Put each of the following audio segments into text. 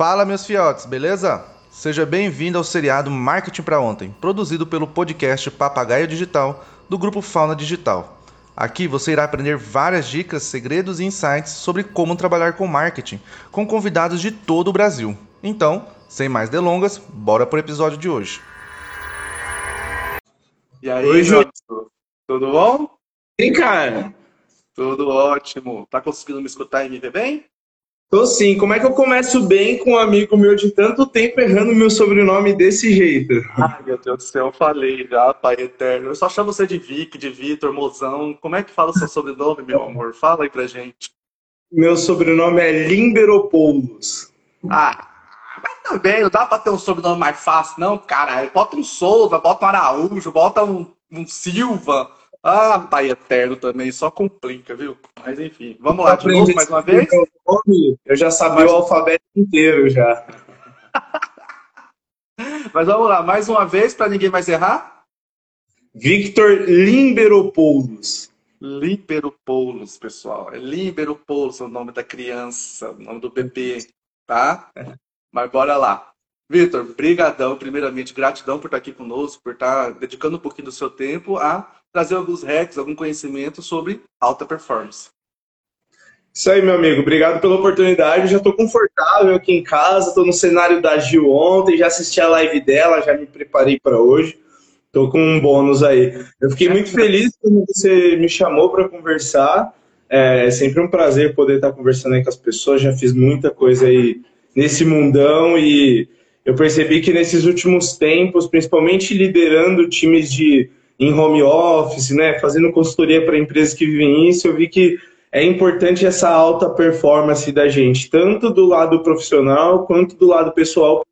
Fala, meus fiotes, beleza? Seja bem-vindo ao seriado Marketing para Ontem, produzido pelo podcast Papagaio Digital do grupo Fauna Digital. Aqui você irá aprender várias dicas, segredos e insights sobre como trabalhar com marketing, com convidados de todo o Brasil. Então, sem mais delongas, bora pro episódio de hoje. E aí, Oi, Júlio? Tudo bom? Sim, cara. Tudo ótimo. Tá conseguindo me escutar e me ver bem? Tô sim. Como é que eu começo bem com um amigo meu de tanto tempo errando meu sobrenome desse jeito? Ai, meu Deus do céu, eu falei já, Pai Eterno. Eu só chamo você de Vic, de Vitor, Mozão. Como é que fala o seu sobrenome, meu amor? Fala aí pra gente. Meu sobrenome é Limberopoulos. Ah, mas também não dá pra ter um sobrenome mais fácil, não, cara. Bota um Souza, bota um Araújo, bota um, um Silva. Ah, pai eterno também, só complica, viu? Mas enfim, vamos lá de novo mais uma vez? Eu já sabia o alfabeto inteiro já. Mas vamos lá, mais uma vez para ninguém mais errar. Victor Limberopoulos. Limberopoulos, pessoal. É Limberopoulos o nome da criança, o nome do bebê, tá? Mas bora lá. Vitor, brigadão, primeiramente, gratidão por estar aqui conosco, por estar dedicando um pouquinho do seu tempo a trazer alguns hacks, algum conhecimento sobre alta performance. Isso aí, meu amigo. Obrigado pela oportunidade. já estou confortável aqui em casa, estou no cenário da Gil ontem, já assisti a live dela, já me preparei para hoje. Estou com um bônus aí. Eu fiquei muito feliz quando você me chamou para conversar. É sempre um prazer poder estar conversando aí com as pessoas. Já fiz muita coisa aí nesse mundão e eu percebi que nesses últimos tempos, principalmente liderando times de em home office, né, fazendo consultoria para empresas que vivem isso, eu vi que é importante essa alta performance da gente, tanto do lado profissional quanto do lado pessoal.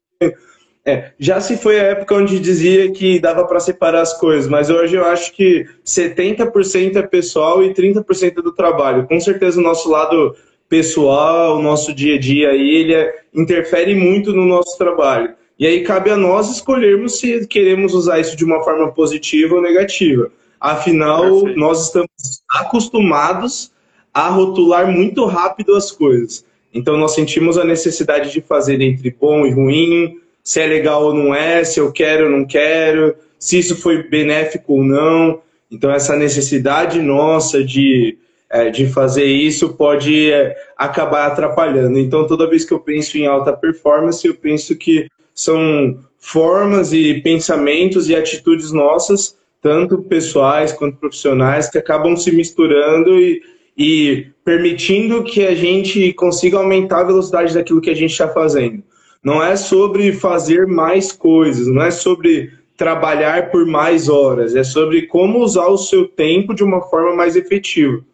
É, já se foi a época onde dizia que dava para separar as coisas, mas hoje eu acho que 70% é pessoal e 30% é do trabalho. Com certeza o nosso lado pessoal, o nosso dia a dia, ele é, interfere muito no nosso trabalho. E aí cabe a nós escolhermos se queremos usar isso de uma forma positiva ou negativa. Afinal, Perfeito. nós estamos acostumados a rotular muito rápido as coisas. Então, nós sentimos a necessidade de fazer entre bom e ruim, se é legal ou não é, se eu quero ou não quero, se isso foi benéfico ou não. Então, essa necessidade nossa de, é, de fazer isso pode é, acabar atrapalhando. Então, toda vez que eu penso em alta performance, eu penso que são formas e pensamentos e atitudes nossas, tanto pessoais quanto profissionais, que acabam se misturando e, e permitindo que a gente consiga aumentar a velocidade daquilo que a gente está fazendo. Não é sobre fazer mais coisas, não é sobre trabalhar por mais horas, é sobre como usar o seu tempo de uma forma mais efetiva.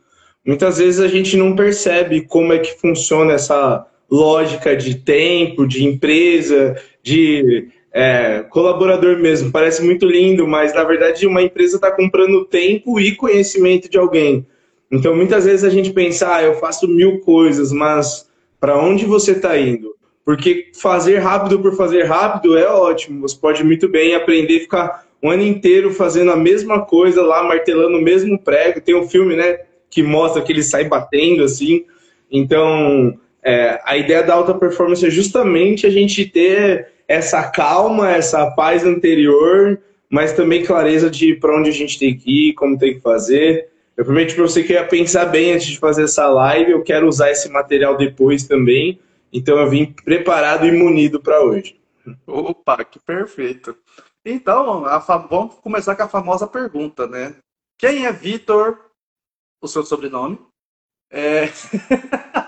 Muitas vezes a gente não percebe como é que funciona essa lógica de tempo, de empresa, de é, colaborador mesmo. Parece muito lindo, mas na verdade uma empresa está comprando tempo e conhecimento de alguém. Então muitas vezes a gente pensa, ah, eu faço mil coisas, mas para onde você está indo? Porque fazer rápido por fazer rápido é ótimo. Você pode muito bem aprender ficar um ano inteiro fazendo a mesma coisa lá, martelando o mesmo prego. Tem um filme, né, que mostra que ele sai batendo assim. Então, é, a ideia da alta performance é justamente a gente ter essa calma, essa paz anterior, mas também clareza de para onde a gente tem que ir, como tem que fazer. Eu prometi para você que eu ia pensar bem antes de fazer essa live, eu quero usar esse material depois também, então eu vim preparado e munido para hoje. Opa, que perfeito. Então, vamos começar com a famosa pergunta, né? Quem é Vitor, o seu sobrenome? É...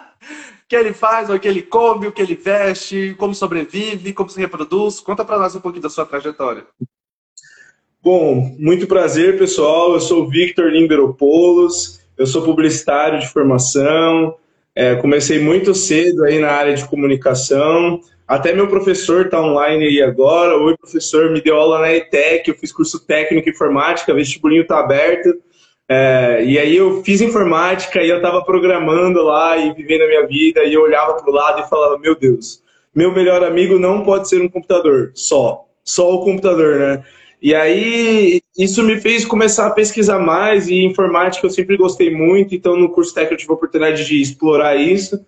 que ele faz, o que ele come, o que ele veste, como sobrevive, como se reproduz. Conta para nós um pouquinho da sua trajetória. Bom, muito prazer, pessoal. Eu sou Victor Limberopoulos, eu sou publicitário de formação, é, comecei muito cedo aí na área de comunicação. Até meu professor está online aí agora. Oi, professor, me deu aula na ETEC, eu fiz curso técnico em informática, vestibulinho está aberto. É, e aí eu fiz informática e eu estava programando lá e vivendo a minha vida e eu olhava para o lado e falava, meu Deus, meu melhor amigo não pode ser um computador, só, só o computador, né? E aí isso me fez começar a pesquisar mais e informática eu sempre gostei muito, então no curso técnico eu tive a oportunidade de explorar isso.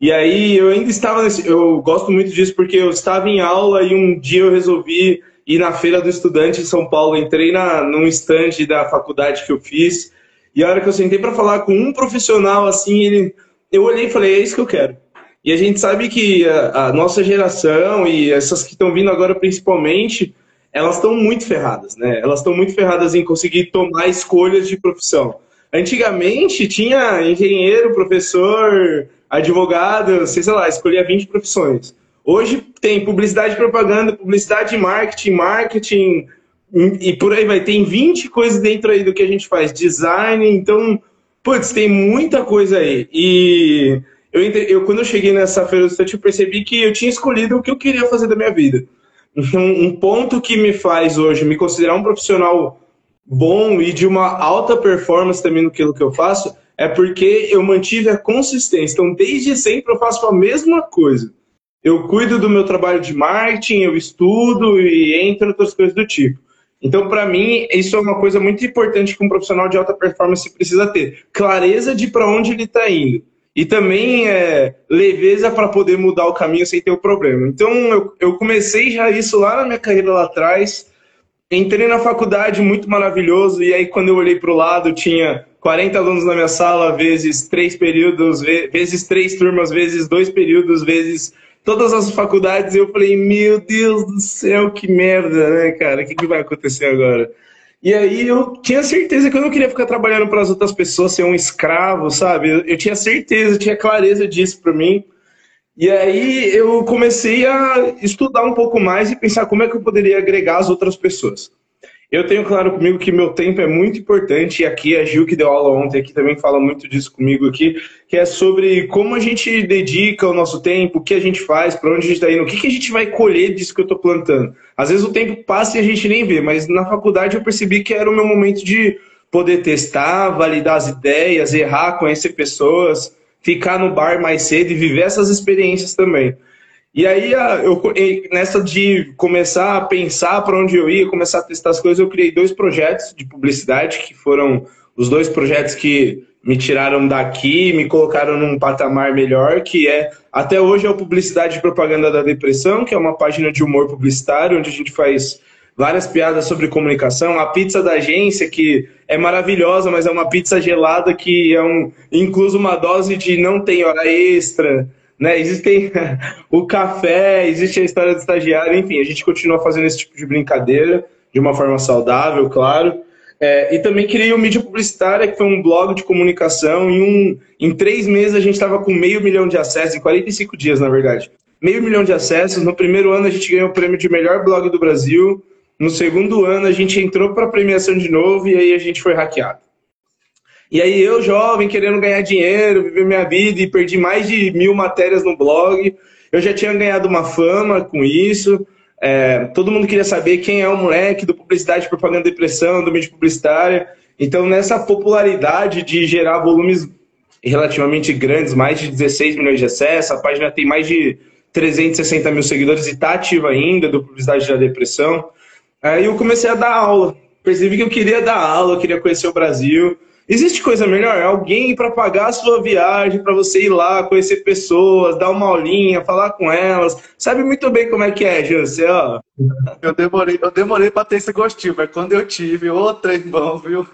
E aí eu ainda estava nesse. Eu gosto muito disso porque eu estava em aula e um dia eu resolvi ir na Feira do Estudante em São Paulo. Entrei na, num stand da faculdade que eu fiz. E a hora que eu sentei para falar com um profissional, assim, ele, eu olhei e falei: é isso que eu quero. E a gente sabe que a, a nossa geração e essas que estão vindo agora principalmente, elas estão muito ferradas, né? Elas estão muito ferradas em conseguir tomar escolhas de profissão. Antigamente tinha engenheiro, professor, advogado, sei lá, escolhia 20 profissões. Hoje tem publicidade e propaganda, publicidade e marketing, marketing, e por aí vai. Tem 20 coisas dentro aí do que a gente faz. Design, então, putz, tem muita coisa aí. E eu, eu quando eu cheguei nessa feira do estante, eu percebi que eu tinha escolhido o que eu queria fazer da minha vida. Então, um ponto que me faz hoje me considerar um profissional bom e de uma alta performance também no que eu faço é porque eu mantive a consistência. Então, desde sempre eu faço a mesma coisa. Eu cuido do meu trabalho de marketing, eu estudo e entre outras coisas do tipo. Então, para mim, isso é uma coisa muito importante que um profissional de alta performance precisa ter. Clareza de para onde ele está indo. E também é, leveza para poder mudar o caminho sem ter o problema. Então, eu, eu comecei já isso lá na minha carreira lá atrás. Entrei na faculdade, muito maravilhoso. E aí, quando eu olhei para o lado, tinha 40 alunos na minha sala, vezes três períodos, vezes três turmas, vezes dois períodos, vezes todas as faculdades. Eu falei, meu Deus do céu, que merda, né, cara? O que, que vai acontecer agora? E aí eu tinha certeza que eu não queria ficar trabalhando para as outras pessoas, ser um escravo, sabe? Eu, eu tinha certeza, tinha clareza disso para mim. E aí eu comecei a estudar um pouco mais e pensar como é que eu poderia agregar as outras pessoas. Eu tenho claro comigo que meu tempo é muito importante, e aqui a Gil, que deu aula ontem, aqui também fala muito disso comigo aqui, que é sobre como a gente dedica o nosso tempo, o que a gente faz, para onde a gente está indo, o que, que a gente vai colher disso que eu estou plantando. Às vezes o tempo passa e a gente nem vê, mas na faculdade eu percebi que era o meu momento de poder testar, validar as ideias, errar, conhecer pessoas, ficar no bar mais cedo e viver essas experiências também. E aí, eu, nessa de começar a pensar para onde eu ia, começar a testar as coisas, eu criei dois projetos de publicidade, que foram os dois projetos que me tiraram daqui, me colocaram num patamar melhor, que é, até hoje, é o Publicidade e Propaganda da Depressão, que é uma página de humor publicitário, onde a gente faz várias piadas sobre comunicação. A pizza da agência, que é maravilhosa, mas é uma pizza gelada que é um, incluso uma dose de não tem hora extra, né? Existem o café, existe a história do estagiário, enfim, a gente continua fazendo esse tipo de brincadeira de uma forma saudável, claro. É, e também criei o Mídia Publicitária, que foi um blog de comunicação. Em, um, em três meses a gente estava com meio milhão de acessos, em 45 dias, na verdade. Meio milhão de acessos. No primeiro ano a gente ganhou o prêmio de melhor blog do Brasil. No segundo ano a gente entrou para a premiação de novo e aí a gente foi hackeado. E aí eu, jovem, querendo ganhar dinheiro, viver minha vida e perdi mais de mil matérias no blog. Eu já tinha ganhado uma fama com isso. É, todo mundo queria saber quem é o moleque do publicidade, propaganda, depressão, do mídia publicitária. Então, nessa popularidade de gerar volumes relativamente grandes, mais de 16 milhões de acessos, a página tem mais de 360 mil seguidores e está ativa ainda do Publicidade da Depressão. Aí eu comecei a dar aula. Percebi que eu queria dar aula, eu queria conhecer o Brasil. Existe coisa melhor? Alguém para pagar a sua viagem, para você ir lá, conhecer pessoas, dar uma aulinha, falar com elas. Sabe muito bem como é que é, José, ó. Eu demorei, eu demorei para ter esse gostinho, mas quando eu tive, trem bom, viu?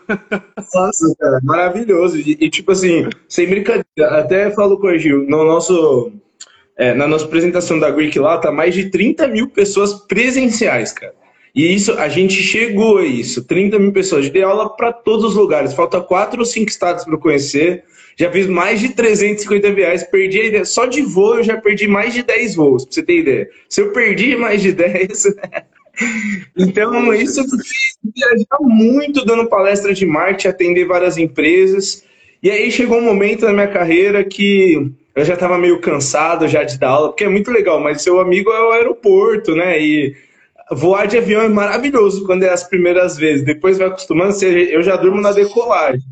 Nossa, cara, maravilhoso. E, e, tipo assim, sem brincadeira, até falo com o Gil, no nosso, é, na nossa apresentação da Greek lá, tá mais de 30 mil pessoas presenciais, cara. E isso, a gente chegou a isso. 30 mil pessoas. Dei aula para todos os lugares. Falta quatro ou cinco estados para conhecer. Já fiz mais de 350 viagens. Perdi a ideia. Só de voo eu já perdi mais de 10 voos, para você ter ideia. Se eu perdi mais de 10. então, isso eu fiz viajar muito dando palestra de marketing, atender várias empresas. E aí chegou um momento na minha carreira que eu já estava meio cansado já de dar aula, porque é muito legal, mas seu amigo é o aeroporto, né? E voar de avião é maravilhoso quando é as primeiras vezes. Depois vai acostumando, eu já durmo na decolagem.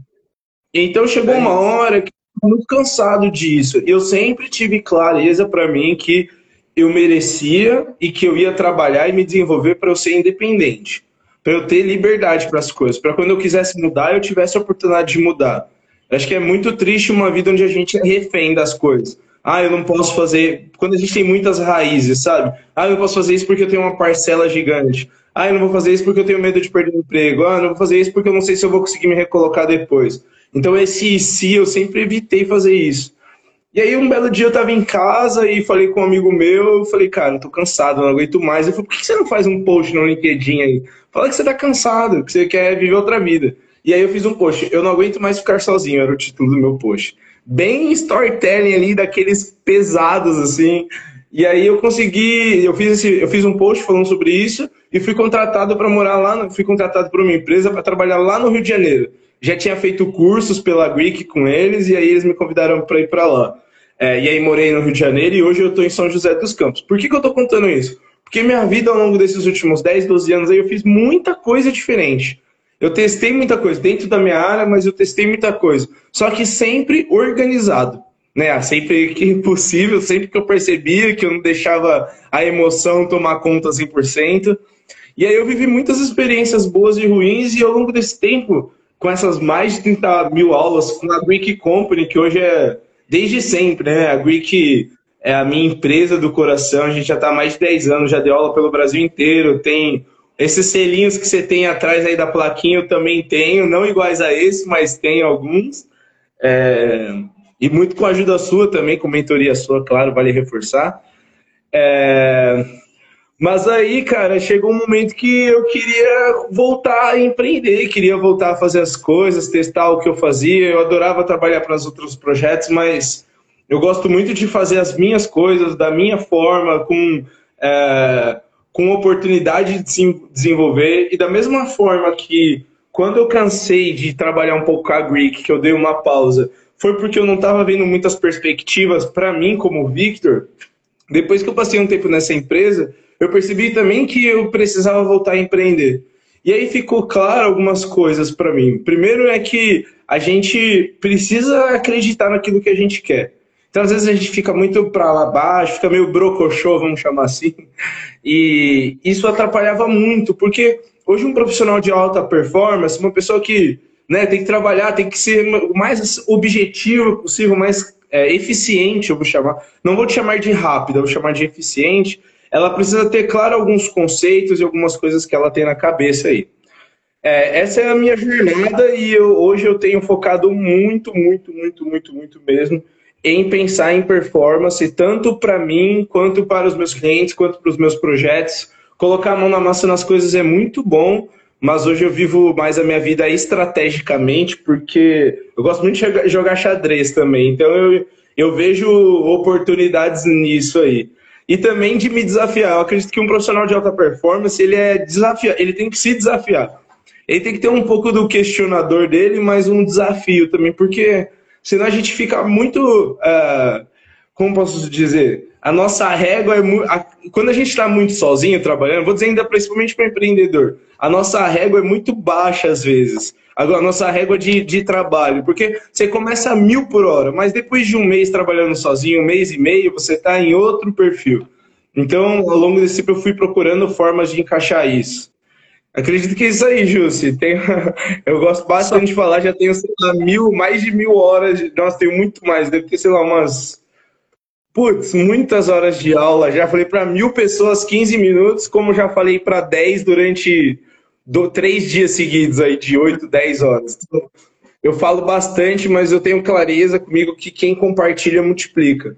Então chegou uma hora que eu muito cansado disso. Eu sempre tive clareza para mim que eu merecia e que eu ia trabalhar e me desenvolver para eu ser independente, para eu ter liberdade para as coisas, para quando eu quisesse mudar, eu tivesse a oportunidade de mudar. Acho que é muito triste uma vida onde a gente é refém das coisas. Ah, eu não posso fazer. Quando a gente tem muitas raízes, sabe? Ah, eu não posso fazer isso porque eu tenho uma parcela gigante. Ah, eu não vou fazer isso porque eu tenho medo de perder o emprego. Ah, eu não vou fazer isso porque eu não sei se eu vou conseguir me recolocar depois. Então, esse se eu sempre evitei fazer isso. E aí, um belo dia eu tava em casa e falei com um amigo meu, eu falei, cara, eu tô cansado, não aguento mais. Ele falou, por que você não faz um post no LinkedIn aí? Fala que você tá cansado, que você quer viver outra vida. E aí eu fiz um post, eu não aguento mais ficar sozinho, era o título do meu post. Bem storytelling ali, daqueles pesados, assim. E aí eu consegui, eu fiz, esse, eu fiz um post falando sobre isso e fui contratado para morar lá, fui contratado por uma empresa para trabalhar lá no Rio de Janeiro já tinha feito cursos pela Greek com eles e aí eles me convidaram para ir para lá. É, e aí morei no Rio de Janeiro e hoje eu estou em São José dos Campos. Por que, que eu estou contando isso? Porque minha vida ao longo desses últimos 10, 12 anos aí eu fiz muita coisa diferente. Eu testei muita coisa dentro da minha área, mas eu testei muita coisa. Só que sempre organizado. Né? Sempre que possível, sempre que eu percebia que eu não deixava a emoção tomar conta 100%. E aí eu vivi muitas experiências boas e ruins e ao longo desse tempo com essas mais de 30 mil aulas com a Greek Company, que hoje é desde sempre, né? A Greek é a minha empresa do coração, a gente já está há mais de 10 anos, já deu aula pelo Brasil inteiro, tem esses selinhos que você tem atrás aí da plaquinha, eu também tenho, não iguais a esse, mas tem alguns. É... E muito com a ajuda sua também, com mentoria sua, claro, vale reforçar. É... Mas aí, cara, chegou um momento que eu queria voltar a empreender, queria voltar a fazer as coisas, testar o que eu fazia. Eu adorava trabalhar para os outros projetos, mas eu gosto muito de fazer as minhas coisas da minha forma, com, é, com oportunidade de se desenvolver. E da mesma forma que quando eu cansei de trabalhar um pouco com a Greek, que eu dei uma pausa, foi porque eu não estava vendo muitas perspectivas para mim como Victor. Depois que eu passei um tempo nessa empresa, eu percebi também que eu precisava voltar a empreender. E aí ficou claro algumas coisas para mim. Primeiro é que a gente precisa acreditar naquilo que a gente quer. Então, às vezes, a gente fica muito para lá baixo, fica meio brocochô, vamos chamar assim. E isso atrapalhava muito, porque hoje um profissional de alta performance, uma pessoa que né, tem que trabalhar, tem que ser o mais objetivo possível, mais é, eficiente, eu vou chamar. Não vou te chamar de rápido, eu vou chamar de eficiente ela precisa ter claro alguns conceitos e algumas coisas que ela tem na cabeça aí. É, essa é a minha jornada e eu, hoje eu tenho focado muito, muito, muito, muito, muito mesmo em pensar em performance, tanto para mim, quanto para os meus clientes, quanto para os meus projetos. Colocar a mão na massa nas coisas é muito bom, mas hoje eu vivo mais a minha vida estrategicamente, porque eu gosto muito de jogar xadrez também, então eu, eu vejo oportunidades nisso aí e também de me desafiar. Eu acredito que um profissional de alta performance, ele é desafiar, ele tem que se desafiar. Ele tem que ter um pouco do questionador dele, mas um desafio também, porque senão a gente fica muito, uh, como posso dizer, a nossa régua é muito, quando a gente está muito sozinho trabalhando, vou dizer ainda principalmente para empreendedor, a nossa régua é muito baixa às vezes. Agora, a nossa régua de, de trabalho, porque você começa a mil por hora, mas depois de um mês trabalhando sozinho, um mês e meio, você está em outro perfil. Então, ao longo desse tempo, eu fui procurando formas de encaixar isso. Acredito que é isso aí, Jussi. Tem... Eu gosto bastante de falar, já tenho, sei lá, mil, mais de mil horas. De... Nossa, tenho muito mais. Deve ter, sei lá, umas. Putz, muitas horas de aula. Já falei para mil pessoas 15 minutos, como já falei para 10 durante do, três dias seguidos aí, de 8, 10 horas. Então, eu falo bastante, mas eu tenho clareza comigo que quem compartilha multiplica.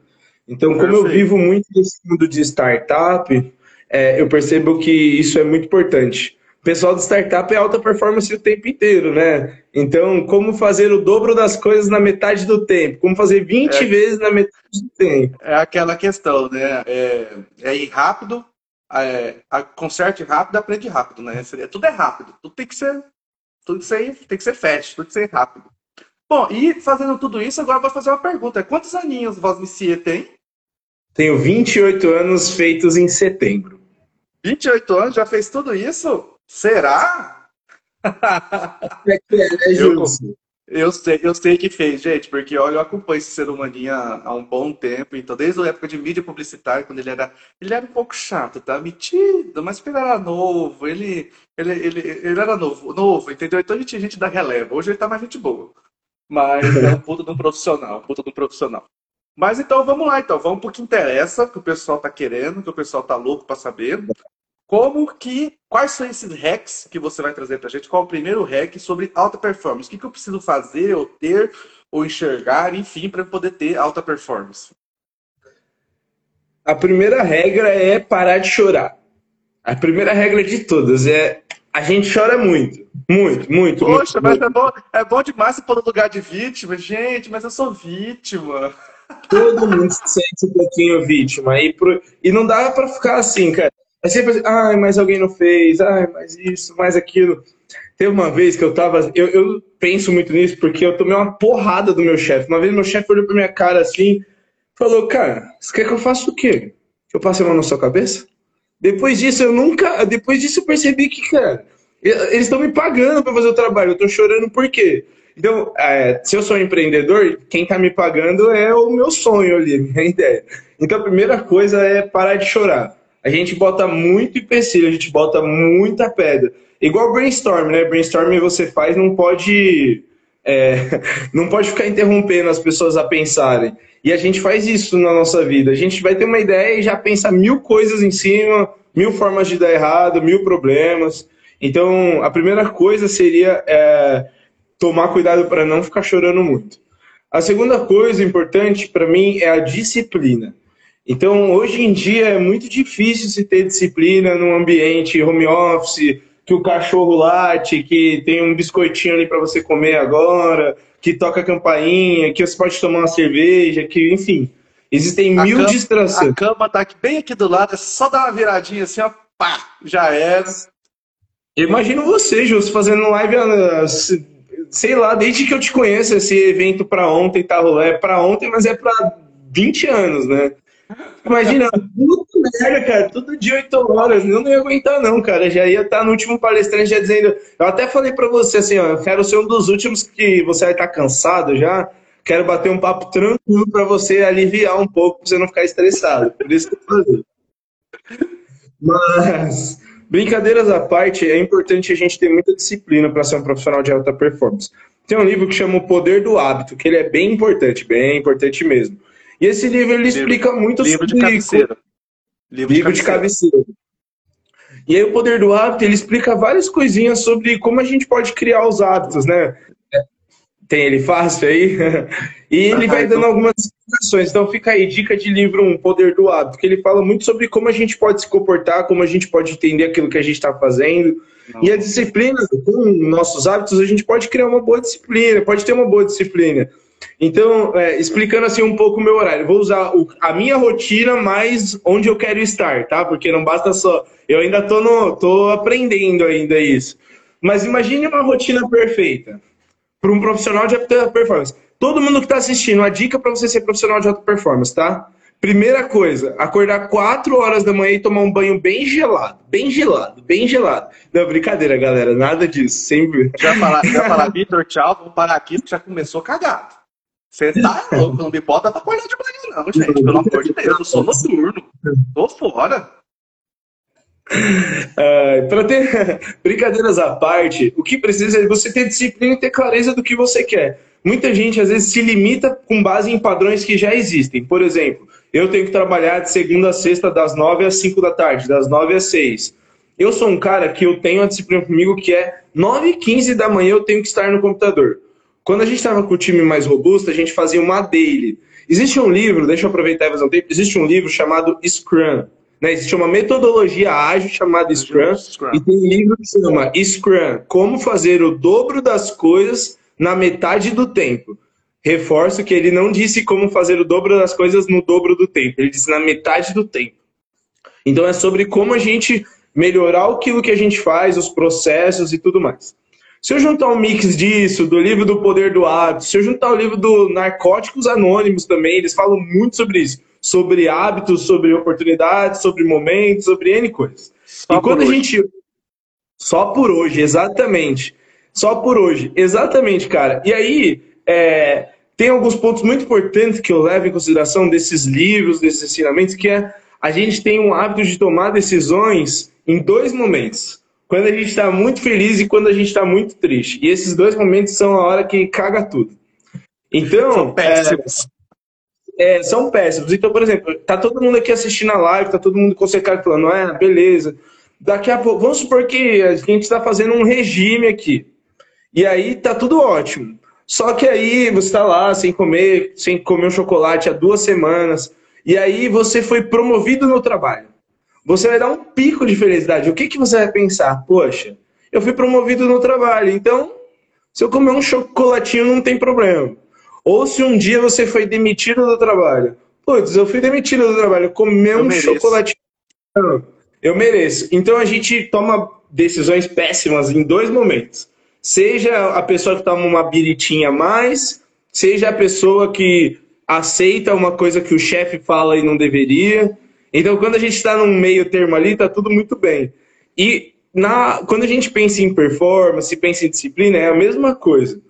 Então, como eu vivo muito nesse mundo de startup, é, eu percebo que isso é muito importante. O pessoal de startup é alta performance o tempo inteiro, né? Então, como fazer o dobro das coisas na metade do tempo? Como fazer 20 é, vezes na metade do tempo? É aquela questão, né? É, é ir rápido, é, conserte rápido, aprende rápido, né? Tudo é rápido, tudo tem que ser, tudo aí tem que ser fast, tudo tem que ser rápido. Bom, e fazendo tudo isso, agora eu vou fazer uma pergunta. Quantos aninhos Vosnicia tem? Tenho 28 anos feitos em setembro. 28 anos, já fez tudo isso? Será? É que é, né? Eu sei, eu sei que fez, gente, porque olha, eu acompanho esse ser humaninho há um bom tempo, então desde a época de mídia publicitária, quando ele era, ele era um pouco chato, tá? Metido, mas ele era novo, ele, ele, ele, ele era novo, novo, entendeu? Então a gente, a gente dá releva. Hoje ele tá mais gente boa. Mas é um puto de um profissional, um de um profissional. Mas então vamos lá, então. Vamos para o que interessa, que o pessoal está querendo, que o pessoal está louco para saber. Como que. Quais são esses hacks que você vai trazer para a gente? Qual é o primeiro hack sobre alta performance? O que, que eu preciso fazer, ou ter, ou enxergar, enfim, para poder ter alta performance? A primeira regra é parar de chorar. A primeira regra de todas é a gente chora muito. Muito, muito. Poxa, muito, mas muito. É, bom, é bom demais você pôr no lugar de vítima. Gente, mas eu sou vítima. Todo mundo se sente um pouquinho vítima. E, pro... e não dá para ficar assim, cara. É sempre assim, ai, mas alguém não fez, ai, mas isso, mais aquilo. Teve uma vez que eu tava. Eu, eu penso muito nisso porque eu tomei uma porrada do meu chefe. Uma vez meu chefe olhou pra minha cara assim, falou, cara, você quer que eu faça o quê? Que eu passe a mão na sua cabeça? Depois disso, eu nunca. Depois disso, eu percebi que, cara, eles estão me pagando para fazer o trabalho. Eu tô chorando por quê? Então, é, se eu sou um empreendedor, quem está me pagando é o meu sonho ali, minha ideia. Então, a primeira coisa é parar de chorar. A gente bota muito empecilho, a gente bota muita pedra. Igual brainstorm, né? Brainstorm você faz, não pode, é, não pode ficar interrompendo as pessoas a pensarem. E a gente faz isso na nossa vida. A gente vai ter uma ideia e já pensa mil coisas em cima, mil formas de dar errado, mil problemas. Então, a primeira coisa seria é, tomar cuidado para não ficar chorando muito. A segunda coisa importante para mim é a disciplina. Então, hoje em dia é muito difícil se ter disciplina num ambiente home office, que o cachorro late, que tem um biscoitinho ali para você comer agora, que toca campainha, que você pode tomar uma cerveja, que, enfim, existem a mil cama, distrações. A cama tá aqui, bem aqui do lado, é só dar uma viradinha assim, ó, pá, já era. imagino você, Jus, fazendo live, sei lá, desde que eu te conheço, esse evento para ontem tá rolando, é para ontem, mas é para 20 anos, né? Imagina, puta merda, cara, todo dia 8 horas, eu não ia aguentar não, cara, já ia estar no último palestrante já dizendo, eu até falei para você assim, ó, eu quero ser um dos últimos que você vai estar cansado já, quero bater um papo tranquilo para você aliviar um pouco, pra você não ficar estressado, por isso que eu falei. Mas, brincadeiras à parte, é importante a gente ter muita disciplina para ser um profissional de alta performance. Tem um livro que chama O Poder do Hábito, que ele é bem importante, bem importante mesmo. E esse livro ele livro, explica muito livro sobre... De cabeceira. Livro, livro de cabeceira. De cabeceira. E aí o Poder do Hábito, ele explica várias coisinhas sobre como a gente pode criar os hábitos, né? Tem ele fácil aí? e ele vai dando algumas explicações. Então fica aí, dica de livro 1, Poder do Hábito, que ele fala muito sobre como a gente pode se comportar, como a gente pode entender aquilo que a gente está fazendo. Não. E a disciplina, com nossos hábitos, a gente pode criar uma boa disciplina, pode ter uma boa disciplina. Então, é, explicando assim um pouco o meu horário, vou usar o, a minha rotina mais onde eu quero estar, tá? Porque não basta só. Eu ainda tô, no, tô aprendendo ainda isso. Mas imagine uma rotina perfeita para um profissional de alta performance. Todo mundo que está assistindo, a dica para você ser profissional de alta performance, tá? Primeira coisa, acordar 4 horas da manhã e tomar um banho bem gelado. Bem gelado, bem gelado. Não, brincadeira, galera, nada disso. Sempre. Já falar, já falar, Vitor, tchau, vamos parar aqui, porque já começou cagado. Você tá louco, não me bota pra acordar de manhã, não, gente. Pelo amor de Deus, eu sou noturno. Tô fora. Uh, para ter brincadeiras à parte, o que precisa é você ter disciplina e ter clareza do que você quer. Muita gente às vezes se limita com base em padrões que já existem. Por exemplo, eu tenho que trabalhar de segunda a sexta, das nove às cinco da tarde, das nove às seis. Eu sou um cara que eu tenho a disciplina comigo que é nove e quinze da manhã eu tenho que estar no computador. Quando a gente estava com o time mais robusto, a gente fazia uma daily. Existe um livro, deixa eu aproveitar e fazer um tempo, existe um livro chamado Scrum. Né? Existe uma metodologia ágil chamada Scrum, Scrum, e tem um livro que chama Scrum, Como Fazer o Dobro das Coisas na Metade do Tempo. Reforço que ele não disse como fazer o dobro das coisas no dobro do tempo, ele disse na metade do tempo. Então é sobre como a gente melhorar aquilo que a gente faz, os processos e tudo mais. Se eu juntar um mix disso, do livro do Poder do Hábito, se eu juntar o livro do Narcóticos Anônimos também, eles falam muito sobre isso. Sobre hábitos, sobre oportunidades, sobre momentos, sobre N coisas. Só e quando a gente. Só por hoje, exatamente. Só por hoje, exatamente, cara. E aí, é... tem alguns pontos muito importantes que eu levo em consideração desses livros, desses ensinamentos, que é a gente tem um hábito de tomar decisões em dois momentos quando a gente está muito feliz e quando a gente está muito triste. E esses dois momentos são a hora que caga tudo. Então. São péssimos. é, são péssimos. Então, por exemplo, tá todo mundo aqui assistindo a live, tá todo mundo com cara falando, é, beleza. Daqui a pouco, vamos supor que a gente está fazendo um regime aqui. E aí tá tudo ótimo. Só que aí você está lá sem comer, sem comer um chocolate há duas semanas, e aí você foi promovido no trabalho. Você vai dar um pico de felicidade. O que, que você vai pensar? Poxa, eu fui promovido no trabalho, então se eu comer um chocolatinho não tem problema. Ou se um dia você foi demitido do trabalho. Putz, eu fui demitido do trabalho, comer um chocolatinho. Eu mereço. Então a gente toma decisões péssimas em dois momentos. Seja a pessoa que toma uma biritinha a mais, seja a pessoa que aceita uma coisa que o chefe fala e não deveria. Então, quando a gente está num meio termo ali, tá tudo muito bem. E na, quando a gente pensa em performance, pensa em disciplina, é a mesma coisa.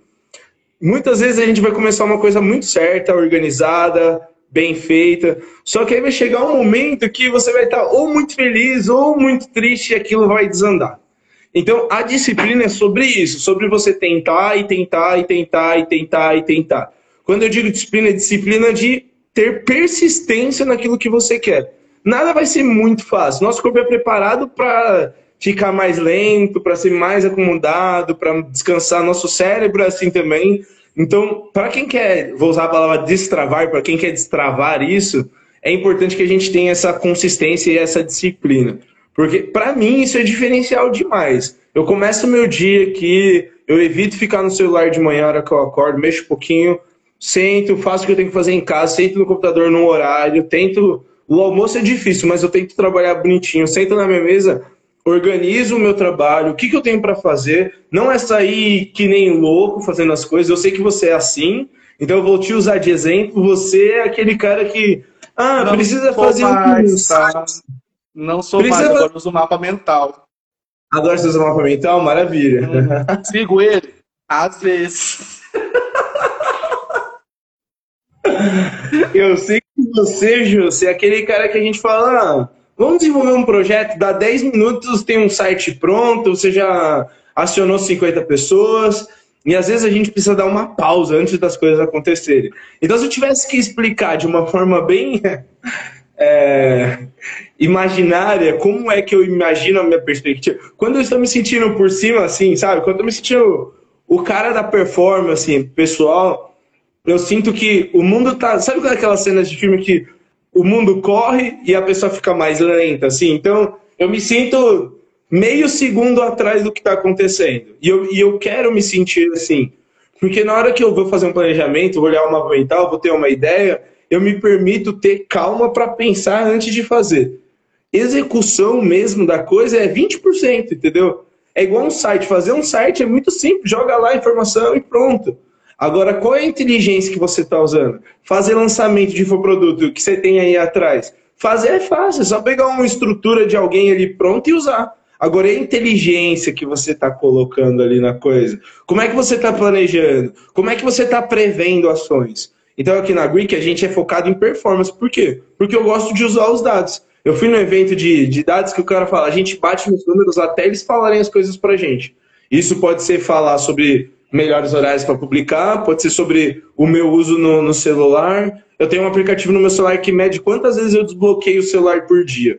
Muitas vezes a gente vai começar uma coisa muito certa, organizada, bem feita, só que aí vai chegar um momento que você vai estar ou muito feliz ou muito triste e aquilo vai desandar. Então, a disciplina é sobre isso, sobre você tentar e tentar e tentar e tentar e tentar. Quando eu digo disciplina, é disciplina de ter persistência naquilo que você quer. Nada vai ser muito fácil. Nosso corpo é preparado para ficar mais lento, para ser mais acomodado, para descansar. Nosso cérebro é assim também. Então, para quem quer, vou usar a palavra destravar, para quem quer destravar isso, é importante que a gente tenha essa consistência e essa disciplina. Porque, para mim, isso é diferencial demais. Eu começo o meu dia aqui, eu evito ficar no celular de manhã, hora que eu acordo, mexo um pouquinho, sento, faço o que eu tenho que fazer em casa, sento no computador no horário, tento. O almoço é difícil, mas eu tento trabalhar bonitinho. Sento na minha mesa, organizo o meu trabalho, o que, que eu tenho para fazer. Não é sair que nem louco fazendo as coisas. Eu sei que você é assim, então eu vou te usar de exemplo. Você é aquele cara que. Ah, não precisa fazer mais, um. Tá? Não sou precisa... mais, agora uso o mapa mental. Agora você usa o mapa mental? Maravilha. Hum, sigo ele? Às vezes. eu sei que você, José, é aquele cara que a gente fala. Ah, vamos desenvolver um projeto, dá 10 minutos, tem um site pronto, você já acionou 50 pessoas. E às vezes a gente precisa dar uma pausa antes das coisas acontecerem. Então, se eu tivesse que explicar de uma forma bem é, imaginária, como é que eu imagino a minha perspectiva. Quando eu estou me sentindo por cima, assim, sabe? Quando eu estou me sentindo o cara da performance assim, pessoal, eu sinto que o mundo tá. Sabe aquelas cenas de filme que o mundo corre e a pessoa fica mais lenta, assim? Então, eu me sinto meio segundo atrás do que está acontecendo. E eu, e eu quero me sentir assim. Porque na hora que eu vou fazer um planejamento, vou olhar uma mental, vou ter uma ideia, eu me permito ter calma para pensar antes de fazer. Execução mesmo da coisa é 20%, entendeu? É igual um site. Fazer um site é muito simples, joga lá a informação e pronto. Agora, qual é a inteligência que você está usando? Fazer lançamento de infoproduto que você tem aí atrás. Fazer é fácil, é só pegar uma estrutura de alguém ali pronto e usar. Agora, é a inteligência que você está colocando ali na coisa. Como é que você está planejando? Como é que você está prevendo ações? Então, aqui na Greek, a gente é focado em performance. Por quê? Porque eu gosto de usar os dados. Eu fui no evento de, de dados que o cara fala, a gente bate nos números até eles falarem as coisas pra gente. Isso pode ser falar sobre melhores horários para publicar, pode ser sobre o meu uso no, no, celular. Eu tenho um aplicativo no meu celular que mede quantas vezes eu desbloqueio o celular por dia.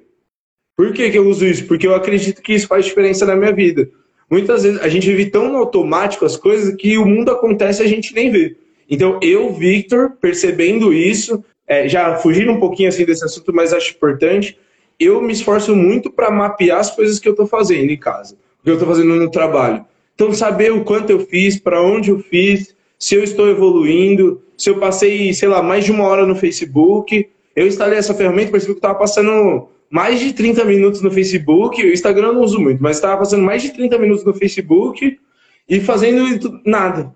Por que, que eu uso isso? Porque eu acredito que isso faz diferença na minha vida. Muitas vezes a gente vive tão no automático as coisas que o mundo acontece e a gente nem vê. Então, eu, Victor, percebendo isso, é, já fugindo um pouquinho assim desse assunto, mas acho importante, eu me esforço muito para mapear as coisas que eu estou fazendo em casa, o que eu estou fazendo no trabalho. Então, saber o quanto eu fiz, para onde eu fiz, se eu estou evoluindo, se eu passei, sei lá, mais de uma hora no Facebook. Eu instalei essa ferramenta, percebi que estava passando mais de 30 minutos no Facebook. O Instagram eu não uso muito, mas estava passando mais de 30 minutos no Facebook e fazendo nada.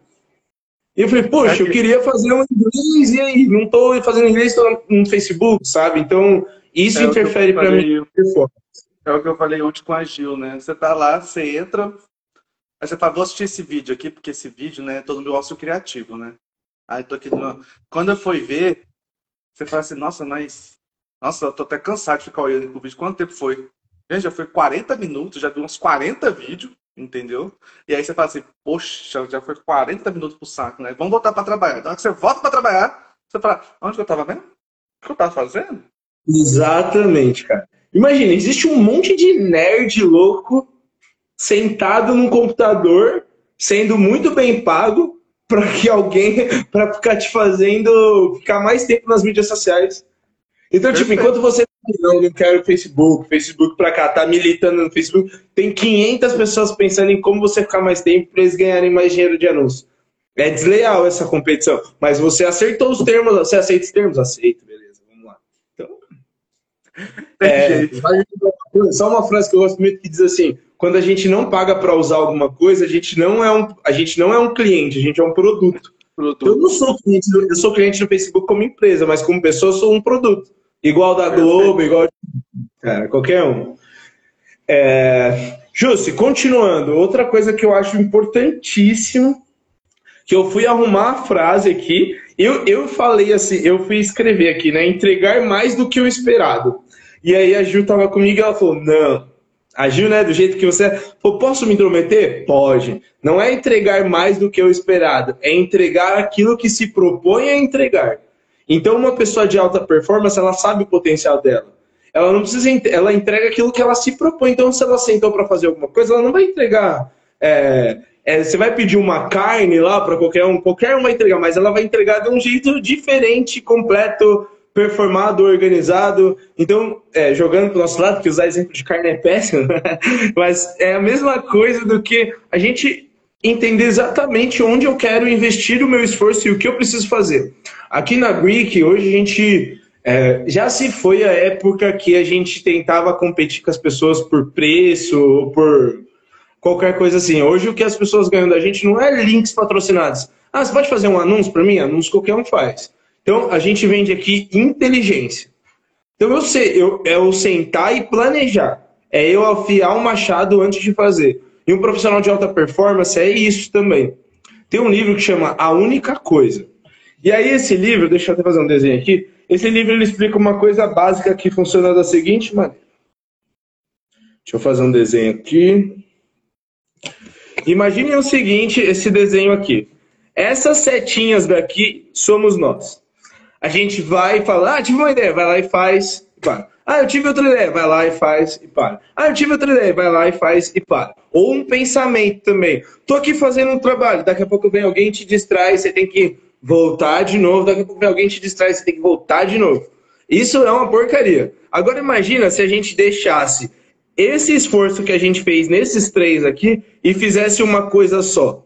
E eu falei, poxa, eu queria fazer um inglês e aí, não estou fazendo inglês, estou no Facebook, sabe? Então, isso é interfere para mim. É o que eu falei ontem com a Gil, né? Você tá lá, você entra, aí você fala, vou assistir esse vídeo aqui, porque esse vídeo, né, é todo meu ócio criativo, né? Aí tô aqui no... Quando eu fui ver, você fala assim, nossa, mas. Nossa, eu tô até cansado de ficar olhando pro vídeo. Quanto tempo foi? Gente, já foi 40 minutos, já vi uns 40 vídeos entendeu? E aí você fala assim, poxa, já foi 40 minutos pro saco, né? Vamos voltar para trabalhar. Então, que você volta para trabalhar, Você fala, onde que eu tava mesmo? O que eu tava fazendo? Exatamente, cara. Imagina, existe um monte de nerd louco sentado num computador, sendo muito bem pago, para que alguém, para ficar te fazendo ficar mais tempo nas mídias sociais. Então, tipo, Perfeito. tipo, enquanto você não, não quero Facebook, Facebook pra cá, tá militando no Facebook, tem 500 pessoas pensando em como você ficar mais tempo para eles ganharem mais dinheiro de anúncio. É desleal essa competição. Mas você acertou os termos, você aceita os termos? Aceito, beleza, vamos lá. Então. É, só uma frase que eu gosto muito que diz assim: quando a gente não paga para usar alguma coisa, a gente não é um, a gente não é um cliente, a gente é um produto. produto. Eu não sou cliente, eu sou cliente do Facebook como empresa, mas como pessoa eu sou um produto. Igual da Globo, igual. Cara, qualquer um. É... Jussi, continuando, outra coisa que eu acho importantíssimo, que eu fui arrumar a frase aqui, eu, eu falei assim, eu fui escrever aqui, né? Entregar mais do que o esperado. E aí a Ju tava comigo e ela falou: não, agiu, né, do jeito que você. Pô, posso me intrometer? Pode. Não é entregar mais do que o esperado, é entregar aquilo que se propõe a entregar. Então, uma pessoa de alta performance, ela sabe o potencial dela. Ela não precisa, ela entrega aquilo que ela se propõe. Então, se ela sentou para fazer alguma coisa, ela não vai entregar. É, é, você vai pedir uma carne lá para qualquer um, qualquer um vai entregar, mas ela vai entregar de um jeito diferente, completo, performado, organizado. Então, é, jogando para o nosso lado, que usar exemplo de carne é péssimo, mas é a mesma coisa do que a gente entender exatamente onde eu quero investir o meu esforço e o que eu preciso fazer. Aqui na Greek, hoje a gente é, já se foi a época que a gente tentava competir com as pessoas por preço por qualquer coisa assim. Hoje o que as pessoas ganham da gente não é links patrocinados. Ah, você pode fazer um anúncio para mim? Anúncio qualquer um faz. Então a gente vende aqui inteligência. Então eu sei, eu, é o sentar e planejar. É eu afiar o machado antes de fazer. E um profissional de alta performance é isso também. Tem um livro que chama A Única Coisa. E aí esse livro, deixa eu até fazer um desenho aqui. Esse livro ele explica uma coisa básica que funciona da seguinte maneira. Deixa eu fazer um desenho aqui. Imaginem o seguinte, esse desenho aqui. Essas setinhas daqui somos nós. A gente vai e fala, ah, tive uma ideia, vai lá e faz, e para. Ah, eu tive outra ideia, vai lá e faz e para. Ah, eu tive outra ideia, vai lá e faz e para. Ou um pensamento também. Tô aqui fazendo um trabalho, daqui a pouco vem alguém te distrai, você tem que voltar de novo, daqui a pouco vem alguém te distrai, você tem que voltar de novo. Isso é uma porcaria. Agora imagina se a gente deixasse esse esforço que a gente fez nesses três aqui e fizesse uma coisa só.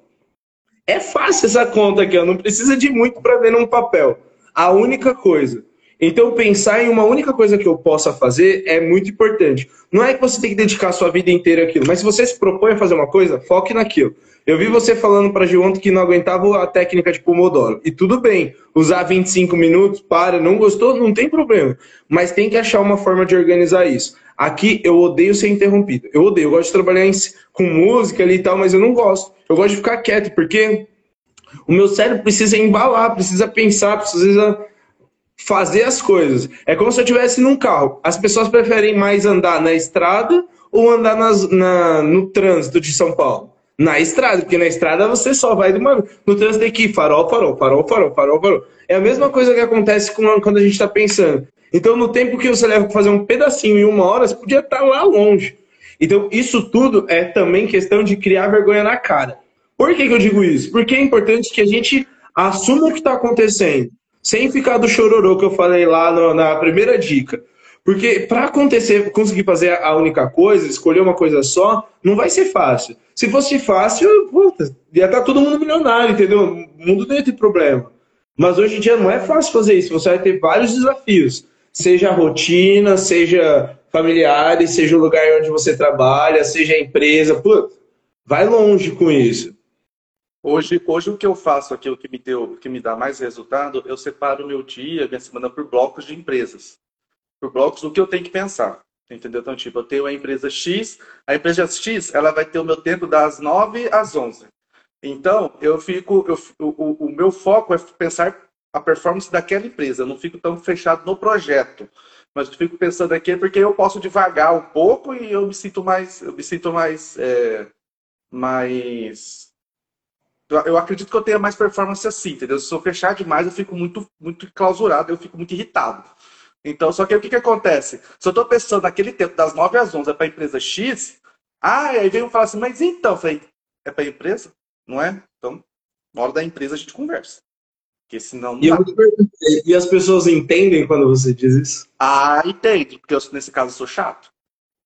É fácil essa conta aqui, ó. não precisa de muito para ver num papel. A única coisa. Então, pensar em uma única coisa que eu possa fazer é muito importante. Não é que você tem que dedicar a sua vida inteira àquilo, mas se você se propõe a fazer uma coisa, foque naquilo. Eu vi você falando para ontem que não aguentava a técnica de Pomodoro. E tudo bem, usar 25 minutos, para, não gostou, não tem problema. Mas tem que achar uma forma de organizar isso. Aqui eu odeio ser interrompido. Eu odeio, eu gosto de trabalhar em, com música ali e tal, mas eu não gosto. Eu gosto de ficar quieto, porque o meu cérebro precisa embalar, precisa pensar, precisa fazer as coisas. É como se eu estivesse num carro. As pessoas preferem mais andar na estrada ou andar nas, na, no trânsito de São Paulo? Na estrada, porque na estrada você só vai de uma. No trânsito ir farol, farol, farol, farol, farol, farol. É a mesma coisa que acontece com, quando a gente está pensando. Então, no tempo que você leva para fazer um pedacinho em uma hora, você podia estar tá lá longe. Então, isso tudo é também questão de criar vergonha na cara. Por que, que eu digo isso? Porque é importante que a gente assuma o que está acontecendo sem ficar do chororô que eu falei lá no, na primeira dica. Porque para acontecer, conseguir fazer a única coisa, escolher uma coisa só, não vai ser fácil. Se fosse fácil, puta, ia estar tá todo mundo milionário, entendeu? O mundo não ia ter problema. Mas hoje em dia não é fácil fazer isso. Você vai ter vários desafios. Seja rotina, seja familiares, seja o lugar onde você trabalha, seja a empresa. Vai longe com isso. Hoje, hoje o que eu faço, aquilo que me deu, que me dá mais resultado, eu separo o meu dia, minha semana por blocos de empresas. Por blocos do que eu tenho que pensar. Entendeu? Então, tipo, eu tenho a empresa X, a empresa X, ela vai ter o meu tempo das 9 às 11. Então, eu fico, eu, o, o meu foco é pensar a performance daquela empresa. Eu não fico tão fechado no projeto, mas eu fico pensando aqui porque eu posso devagar um pouco e eu me sinto mais, eu me sinto mais, é, mais Eu, acredito que eu tenha mais performance assim, entendeu? Se eu fechar demais, eu fico muito, muito clausurado, eu fico muito irritado. Então, só que o que, que acontece? Se eu estou pensando naquele tempo, das 9 às 11, é para a empresa X, ah, aí vem um falar assim, mas então, eu falei, é para a empresa? Não é? Então, na hora da empresa a gente conversa. Porque senão não e, e as pessoas entendem quando você diz isso? Ah, entende, porque eu, nesse caso eu sou chato.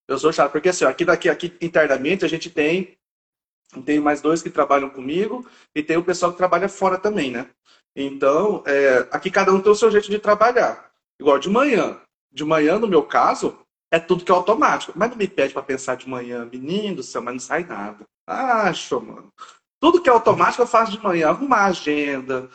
Eu sou chato, porque assim, ó, aqui, daqui, aqui internamente a gente tem, tem mais dois que trabalham comigo e tem o pessoal que trabalha fora também, né? Então, é, aqui cada um tem o seu jeito de trabalhar. Igual de manhã. De manhã, no meu caso, é tudo que é automático. Mas não me pede para pensar de manhã, menino do céu, mas não sai nada. Acho, mano. Tudo que é automático eu faço de manhã, arrumar agenda,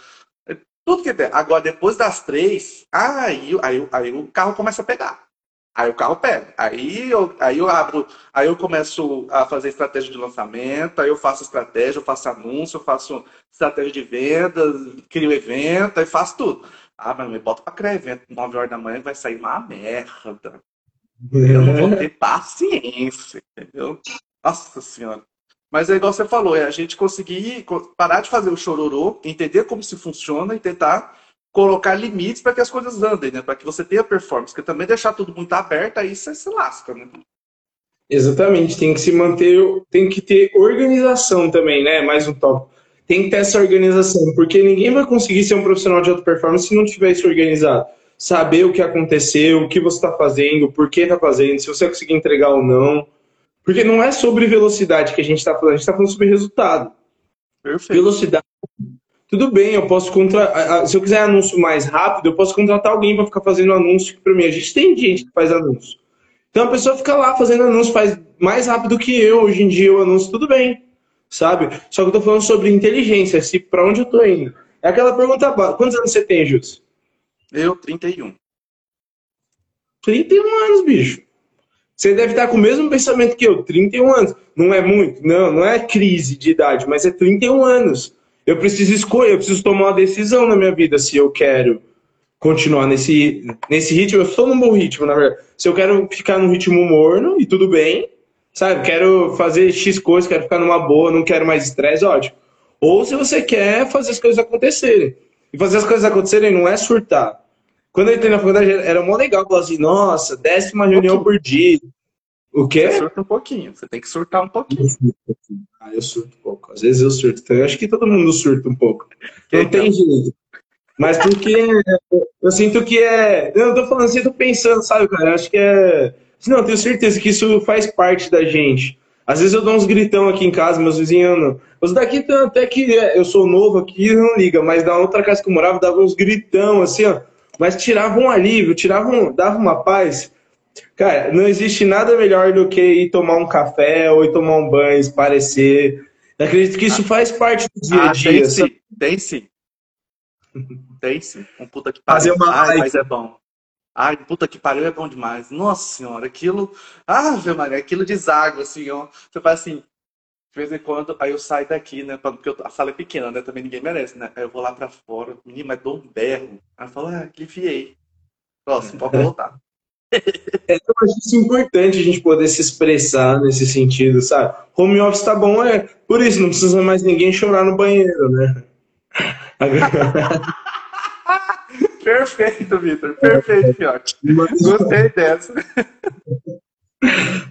é tudo que der. Agora, depois das três, aí, aí, aí o carro começa a pegar. Aí o carro pega. Aí eu, aí eu abro, aí eu começo a fazer estratégia de lançamento, aí eu faço estratégia, eu faço anúncio, eu faço estratégia de vendas, crio evento, aí faço tudo. Ah, mas me bota pra criar evento 9 horas da manhã vai sair uma merda. Eu não vou ter paciência, entendeu? Nossa senhora. Mas é igual você falou, é a gente conseguir parar de fazer o chororô, entender como se funciona e tentar colocar limites para que as coisas andem, né? Para que você tenha performance. Porque também deixar tudo muito aberto, aí você se lasca, né? Exatamente, tem que se manter, tem que ter organização também, né? Mais um tópico tem que ter essa organização, porque ninguém vai conseguir ser um profissional de alta performance se não tiver isso organizado. Saber o que aconteceu, o que você está fazendo, por que está fazendo, se você conseguir entregar ou não. Porque não é sobre velocidade que a gente está falando, a gente está falando sobre resultado. Perfeito. Velocidade. Tudo bem, eu posso contratar. Se eu quiser anúncio mais rápido, eu posso contratar alguém para ficar fazendo anúncio para mim. A gente tem gente que faz anúncio. Então a pessoa fica lá fazendo anúncio, faz mais rápido que eu. Hoje em dia eu anúncio, tudo bem sabe? Só que eu tô falando sobre inteligência, se para onde eu tô indo. É aquela pergunta, quantos anos você tem, Jus? Eu, 31. 31 anos, bicho. Você deve estar com o mesmo pensamento que eu, 31 anos. Não é muito? Não, não é crise de idade, mas é 31 anos. Eu preciso escolher, eu preciso tomar uma decisão na minha vida se eu quero continuar nesse, nesse ritmo. Eu estou num bom ritmo, na verdade. Se eu quero ficar num ritmo morno e tudo bem, Sabe, quero fazer X coisas, quero ficar numa boa, não quero mais estresse, ótimo. Ou se você quer fazer as coisas acontecerem. E fazer as coisas acontecerem não é surtar. Quando eu entrei na faculdade, era mó legal falar assim, nossa, décima reunião por dia. O quê? Surta um pouquinho, você tem que surtar um pouquinho. Ah, eu surto um pouco. Às vezes eu surto. Então, eu acho que todo mundo surta um pouco. Não tem jeito. Mas porque eu sinto que é. Eu tô falando assim, tô pensando, sabe, cara? Eu acho que é não, tenho certeza que isso faz parte da gente. Às vezes eu dou uns gritão aqui em casa, meus vizinhos não. Os daqui até que é, eu sou novo aqui, não liga, mas na outra casa que eu morava dava uns gritão assim, ó. Mas tirava um alívio, tirava um, dava uma paz. Cara, não existe nada melhor do que ir tomar um café ou ir tomar um banho, esparecer. Eu acredito que isso faz parte do dia a ah, dia. tem sim, tem sim. Tem sim. Um puta que Fazer uma Ai, mas é bom. Ai, puta que pariu, é bom demais. Nossa senhora, aquilo. Ah, Maria, aquilo deságua, assim, ó. Você faz assim, de vez em quando, aí eu saio daqui, né? Porque a sala é pequena, né? Também ninguém merece, né? Aí eu vou lá pra fora, menino, mas dou um berro. Aí eu falo, ah, que enfiei. Próximo, pode voltar. É, eu acho isso importante a gente poder se expressar nesse sentido, sabe? Home office tá bom, é por isso, não precisa mais ninguém chorar no banheiro, né? Perfeito, Vitor. Perfeito, Fiote. Gostei dessa.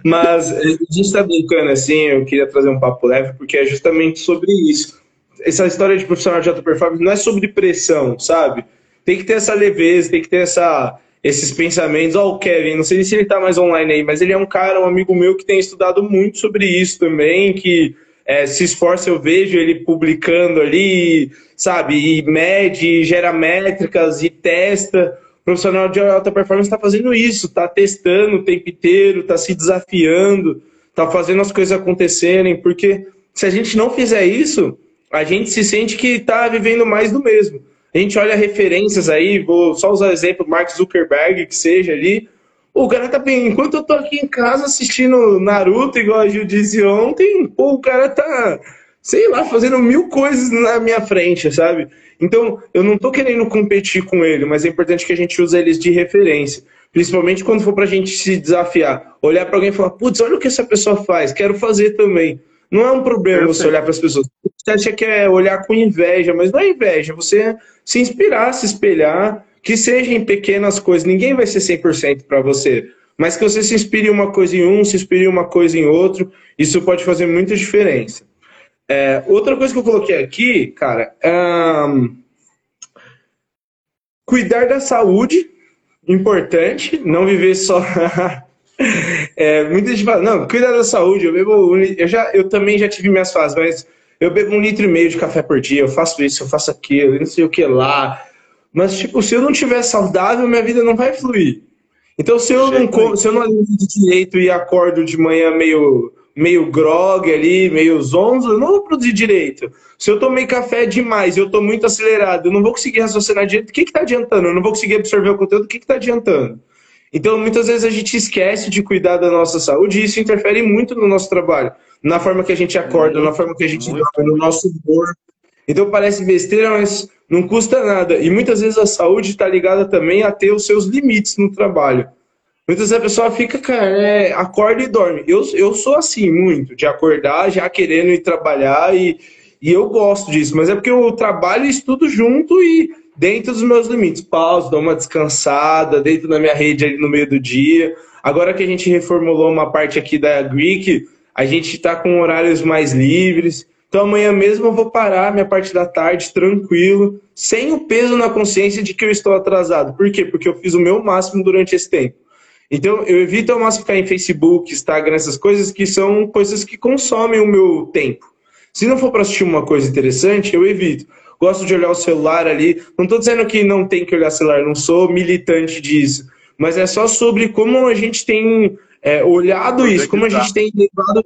Mas a gente está brincando assim, eu queria trazer um papo leve, porque é justamente sobre isso. Essa história de profissional de alta performance não é sobre pressão, sabe? Tem que ter essa leveza, tem que ter essa, esses pensamentos. Ó, oh, o Kevin, não sei se ele está mais online aí, mas ele é um cara, um amigo meu que tem estudado muito sobre isso também, que é, se esforça, eu vejo ele publicando ali, sabe, e mede, gera métricas e testa. O profissional de alta performance está fazendo isso, está testando o tempo inteiro, está se desafiando, está fazendo as coisas acontecerem, porque se a gente não fizer isso, a gente se sente que está vivendo mais do mesmo. A gente olha referências aí, vou só usar o exemplo Mark Zuckerberg, que seja ali, o cara tá bem, enquanto eu tô aqui em casa assistindo Naruto, igual a Gil disse ontem, pô, o cara tá, sei lá, fazendo mil coisas na minha frente, sabe? Então, eu não tô querendo competir com ele, mas é importante que a gente use eles de referência. Principalmente quando for pra gente se desafiar. Olhar para alguém e falar, putz, olha o que essa pessoa faz, quero fazer também. Não é um problema você olhar para as pessoas. Você acha que é olhar com inveja, mas não é inveja, você se inspirar, se espelhar, que seja em pequenas coisas. Ninguém vai ser 100% para você, mas que você se inspire em uma coisa em um, se inspire em uma coisa em outro, isso pode fazer muita diferença. É, outra coisa que eu coloquei aqui, cara, é, cuidar da saúde, importante, não viver só. é, muita gente fala, não, cuidar da saúde, eu bebo. Eu, já, eu também já tive minhas fases, mas eu bebo um litro e meio de café por dia, eu faço isso, eu faço aquilo, não sei o que lá. Mas, tipo, se eu não tiver saudável, minha vida não vai fluir. Então, se eu não, se eu não alimento direito e acordo de manhã meio, meio grog ali, meio zonzo, eu não vou produzir direito. Se eu tomei café demais eu estou muito acelerado, eu não vou conseguir raciocinar direito, o que está adiantando? Eu não vou conseguir absorver o conteúdo, o que está adiantando? Então, muitas vezes a gente esquece de cuidar da nossa saúde e isso interfere muito no nosso trabalho na forma que a gente acorda, muito, na forma que a gente dorme, no nosso humor. Então parece besteira, mas não custa nada. E muitas vezes a saúde está ligada também a ter os seus limites no trabalho. Muitas vezes a pessoa fica, cara, é, acorda e dorme. Eu, eu sou assim, muito, de acordar já querendo ir trabalhar e, e eu gosto disso, mas é porque eu trabalho e estudo junto e dentro dos meus limites. Pausa, dou uma descansada, dentro da minha rede ali no meio do dia. Agora que a gente reformulou uma parte aqui da Greek, a gente está com horários mais livres. Então amanhã mesmo eu vou parar minha parte da tarde tranquilo, sem o peso na consciência de que eu estou atrasado. Por quê? Porque eu fiz o meu máximo durante esse tempo. Então eu evito ao máximo ficar em Facebook, Instagram, essas coisas que são coisas que consomem o meu tempo. Se não for para assistir uma coisa interessante, eu evito. Gosto de olhar o celular ali. Não estou dizendo que não tem que olhar celular, não sou militante disso. Mas é só sobre como a gente tem é, olhado isso, como a gente tem levado.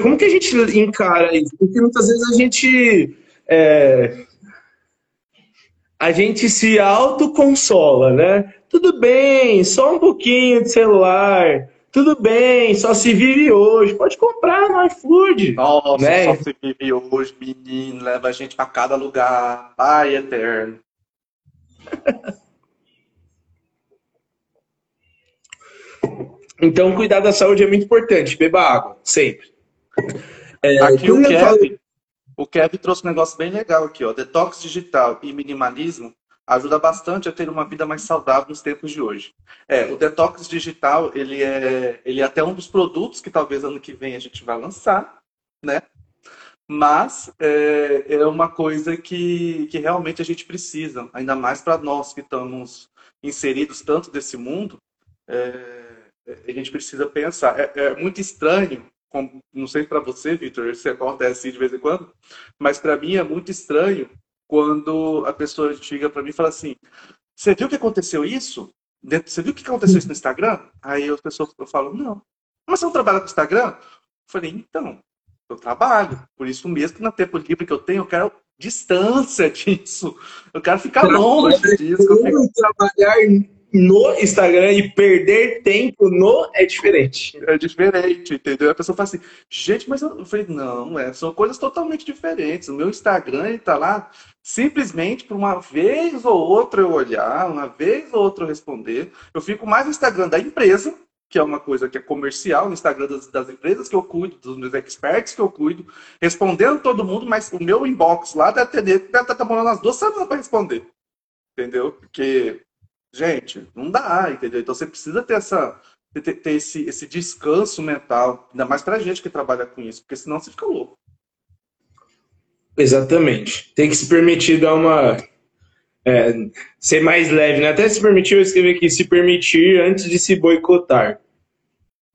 Como que a gente encara isso? Porque muitas vezes a gente. É, a gente se autoconsola, né? Tudo bem, só um pouquinho de celular. Tudo bem, só se vive hoje. Pode comprar no iFood. Nossa, né? só se vive hoje, menino. Leva a gente para cada lugar. Pai eterno. Então, cuidar da saúde é muito importante. Beba água, sempre. É, aqui o Kevin, o Kevin trouxe um negócio bem legal aqui, ó. Detox digital e minimalismo ajuda bastante a ter uma vida mais saudável nos tempos de hoje. É, o detox digital, ele é, ele é até um dos produtos que talvez ano que vem a gente vai lançar, né? Mas é, é uma coisa que, que realmente a gente precisa, ainda mais para nós que estamos inseridos tanto desse mundo. É, a gente precisa pensar. É, é muito estranho, não sei para você, Vitor, se acontece de vez em quando, mas para mim é muito estranho quando a pessoa chega para mim e fala assim: Você viu que aconteceu isso? Você viu o que aconteceu isso no Instagram? Aí as pessoas eu falo: Não. Mas você não trabalha com Instagram? Eu falei: Então, eu trabalho. Por isso mesmo no tempo livre que eu tenho, eu quero distância disso. Eu quero ficar longe disso. Eu quero trabalhar no Instagram e perder tempo no é diferente. É diferente, entendeu? A pessoa fala assim, gente, mas eu, falei, não, é, são coisas totalmente diferentes. O meu Instagram está lá simplesmente por uma vez ou outra eu olhar, uma vez ou outra eu responder. Eu fico mais no Instagram da empresa, que é uma coisa que é comercial, no Instagram das, das empresas que eu cuido, dos meus experts que eu cuido, respondendo todo mundo, mas o meu inbox lá deve ter deve estar demorando umas duas semanas para responder. Entendeu? Porque Gente, não dá, entendeu? Então você precisa ter essa ter, ter esse, esse descanso mental, ainda mais pra gente que trabalha com isso, porque senão você fica louco. Exatamente. Tem que se permitir dar uma. É, ser mais leve, né? Até se permitir, eu escrevi aqui, se permitir antes de se boicotar.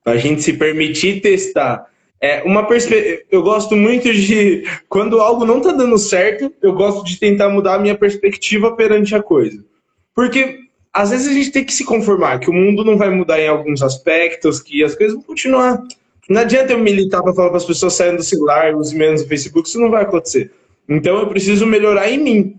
A gente se permitir testar. É, uma perspe... Eu gosto muito de. Quando algo não tá dando certo, eu gosto de tentar mudar a minha perspectiva perante a coisa. Porque às vezes a gente tem que se conformar que o mundo não vai mudar em alguns aspectos, que as coisas vão continuar. Não adianta eu militar para falar para as pessoas saírem do celular, use menos o Facebook, isso não vai acontecer. Então eu preciso melhorar em mim.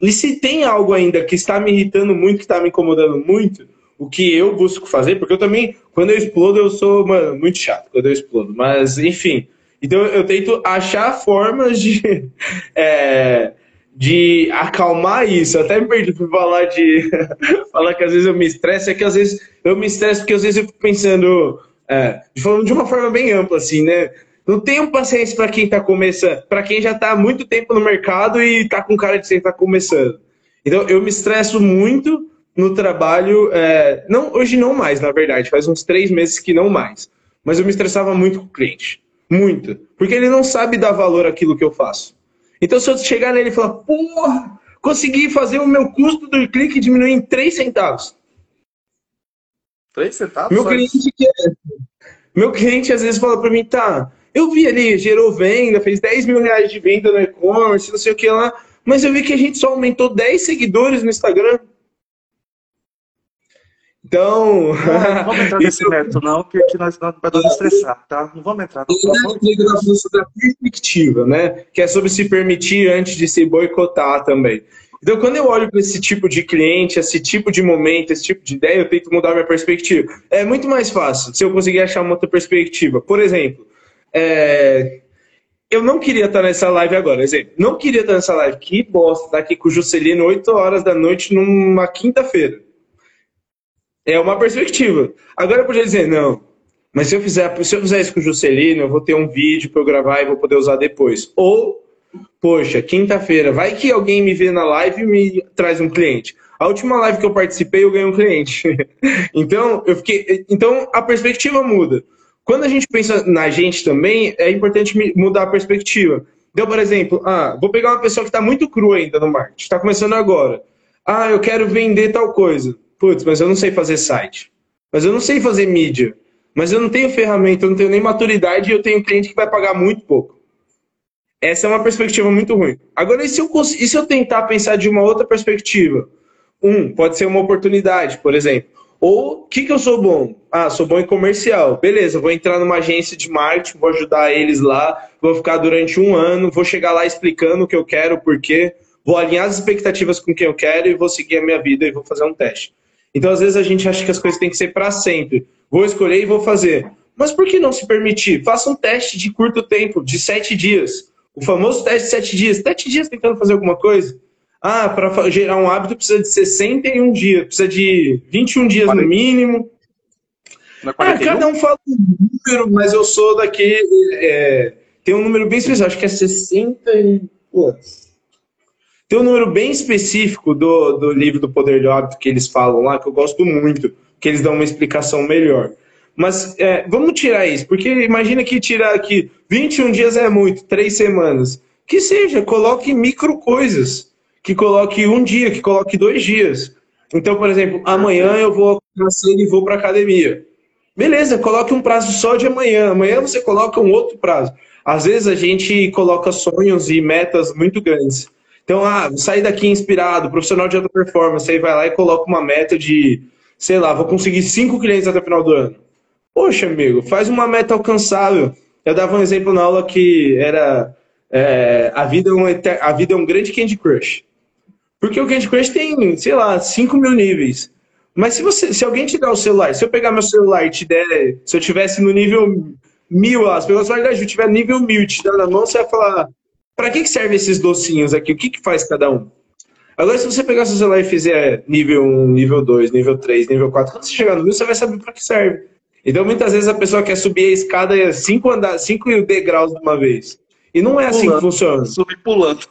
E se tem algo ainda que está me irritando muito, que está me incomodando muito, o que eu busco fazer, porque eu também, quando eu explodo, eu sou mano, muito chato quando eu explodo. Mas, enfim. Então eu tento achar formas de. É, de acalmar isso. Até me perdi para falar de falar que às vezes eu me estresso, é que às vezes eu me estresso porque às vezes eu fico pensando é, de uma forma bem ampla, assim, né? Não tenho paciência para quem está começando, para quem já está há muito tempo no mercado e está com cara de quem está começando. Então, eu me estresso muito no trabalho, é, não hoje não mais, na verdade, faz uns três meses que não mais. Mas eu me estressava muito com o cliente, muito, porque ele não sabe dar valor àquilo que eu faço. Então, se eu chegar nele e falar, porra, consegui fazer o meu custo do clique diminuir em 3 centavos. 3 centavos? Meu cliente, meu cliente às vezes fala para mim, tá, eu vi ali, gerou venda, fez 10 mil reais de venda no e-commerce, não sei o que lá, mas eu vi que a gente só aumentou 10 seguidores no Instagram. Então. Não, não vamos entrar nesse mérito, não, porque aqui nós não nos estressar, tá? Não vamos entrar. Não, não. da perspectiva, né? Que é sobre se permitir antes de se boicotar também. Então, quando eu olho para esse tipo de cliente, esse tipo de momento, esse tipo de ideia, eu tento mudar minha perspectiva. É muito mais fácil se eu conseguir achar uma outra perspectiva. Por exemplo, é... eu não queria estar nessa live agora. Exemplo, não queria estar nessa live. Que bosta, estar aqui com o Juscelino 8 horas da noite numa quinta-feira. É uma perspectiva. Agora eu podia dizer, não, mas se eu fizer, se eu fizer isso com o Juscelino, eu vou ter um vídeo para eu gravar e vou poder usar depois. Ou, poxa, quinta-feira, vai que alguém me vê na live e me traz um cliente. A última live que eu participei, eu ganhei um cliente. então, eu fiquei, então a perspectiva muda. Quando a gente pensa na gente também, é importante mudar a perspectiva. Então, por exemplo, ah, vou pegar uma pessoa que está muito crua ainda no marketing, está começando agora. Ah, eu quero vender tal coisa putz, mas eu não sei fazer site, mas eu não sei fazer mídia, mas eu não tenho ferramenta, eu não tenho nem maturidade e eu tenho cliente que vai pagar muito pouco. Essa é uma perspectiva muito ruim. Agora, e se eu, e se eu tentar pensar de uma outra perspectiva? Um, pode ser uma oportunidade, por exemplo. Ou, o que, que eu sou bom? Ah, sou bom em comercial. Beleza, vou entrar numa agência de marketing, vou ajudar eles lá, vou ficar durante um ano, vou chegar lá explicando o que eu quero, o porquê, vou alinhar as expectativas com quem eu quero e vou seguir a minha vida e vou fazer um teste. Então, às vezes, a gente acha que as coisas têm que ser para sempre. Vou escolher e vou fazer. Mas por que não se permitir? Faça um teste de curto tempo, de sete dias. O famoso teste de sete dias. Sete dias tentando fazer alguma coisa? Ah, para gerar um hábito precisa de 61 dias, precisa de 21 dias no mínimo. É ah, cada um fala um número, mas eu sou daqui. É, tem um número bem específico, acho que é 60 e. Pô, tem um número bem específico do, do livro do Poder do Hábito que eles falam lá, que eu gosto muito, que eles dão uma explicação melhor. Mas é, vamos tirar isso, porque imagina que tirar aqui 21 dias é muito, três semanas. Que seja, coloque micro coisas. Que coloque um dia, que coloque dois dias. Então, por exemplo, amanhã eu vou nascer e vou para academia. Beleza, coloque um prazo só de amanhã. Amanhã você coloca um outro prazo. Às vezes a gente coloca sonhos e metas muito grandes. Então, ah, sair daqui inspirado, profissional de alta performance, aí vai lá e coloca uma meta de, sei lá, vou conseguir cinco clientes até o final do ano. Poxa, amigo, faz uma meta alcançável. Eu dava um exemplo na aula que era é, a, vida é um, a vida é um grande Candy Crush. Porque o Candy Crush tem, sei lá, 5 mil níveis. Mas se, você, se alguém te der o celular, se eu pegar meu celular e te der, se eu tivesse no nível mil, as pessoas vão se eu tiver nível mil e te dar na mão, você vai falar, para que, que servem esses docinhos aqui? O que, que faz cada um? Agora, se você pegar seu celular e fizer nível 1, nível 2, nível 3, nível 4, quando você chegar no nível, você vai saber para que serve. Então, muitas vezes a pessoa quer subir a escada cinco, andar, cinco degraus de uma vez. E não é assim pulando, que funciona. Subir pulando.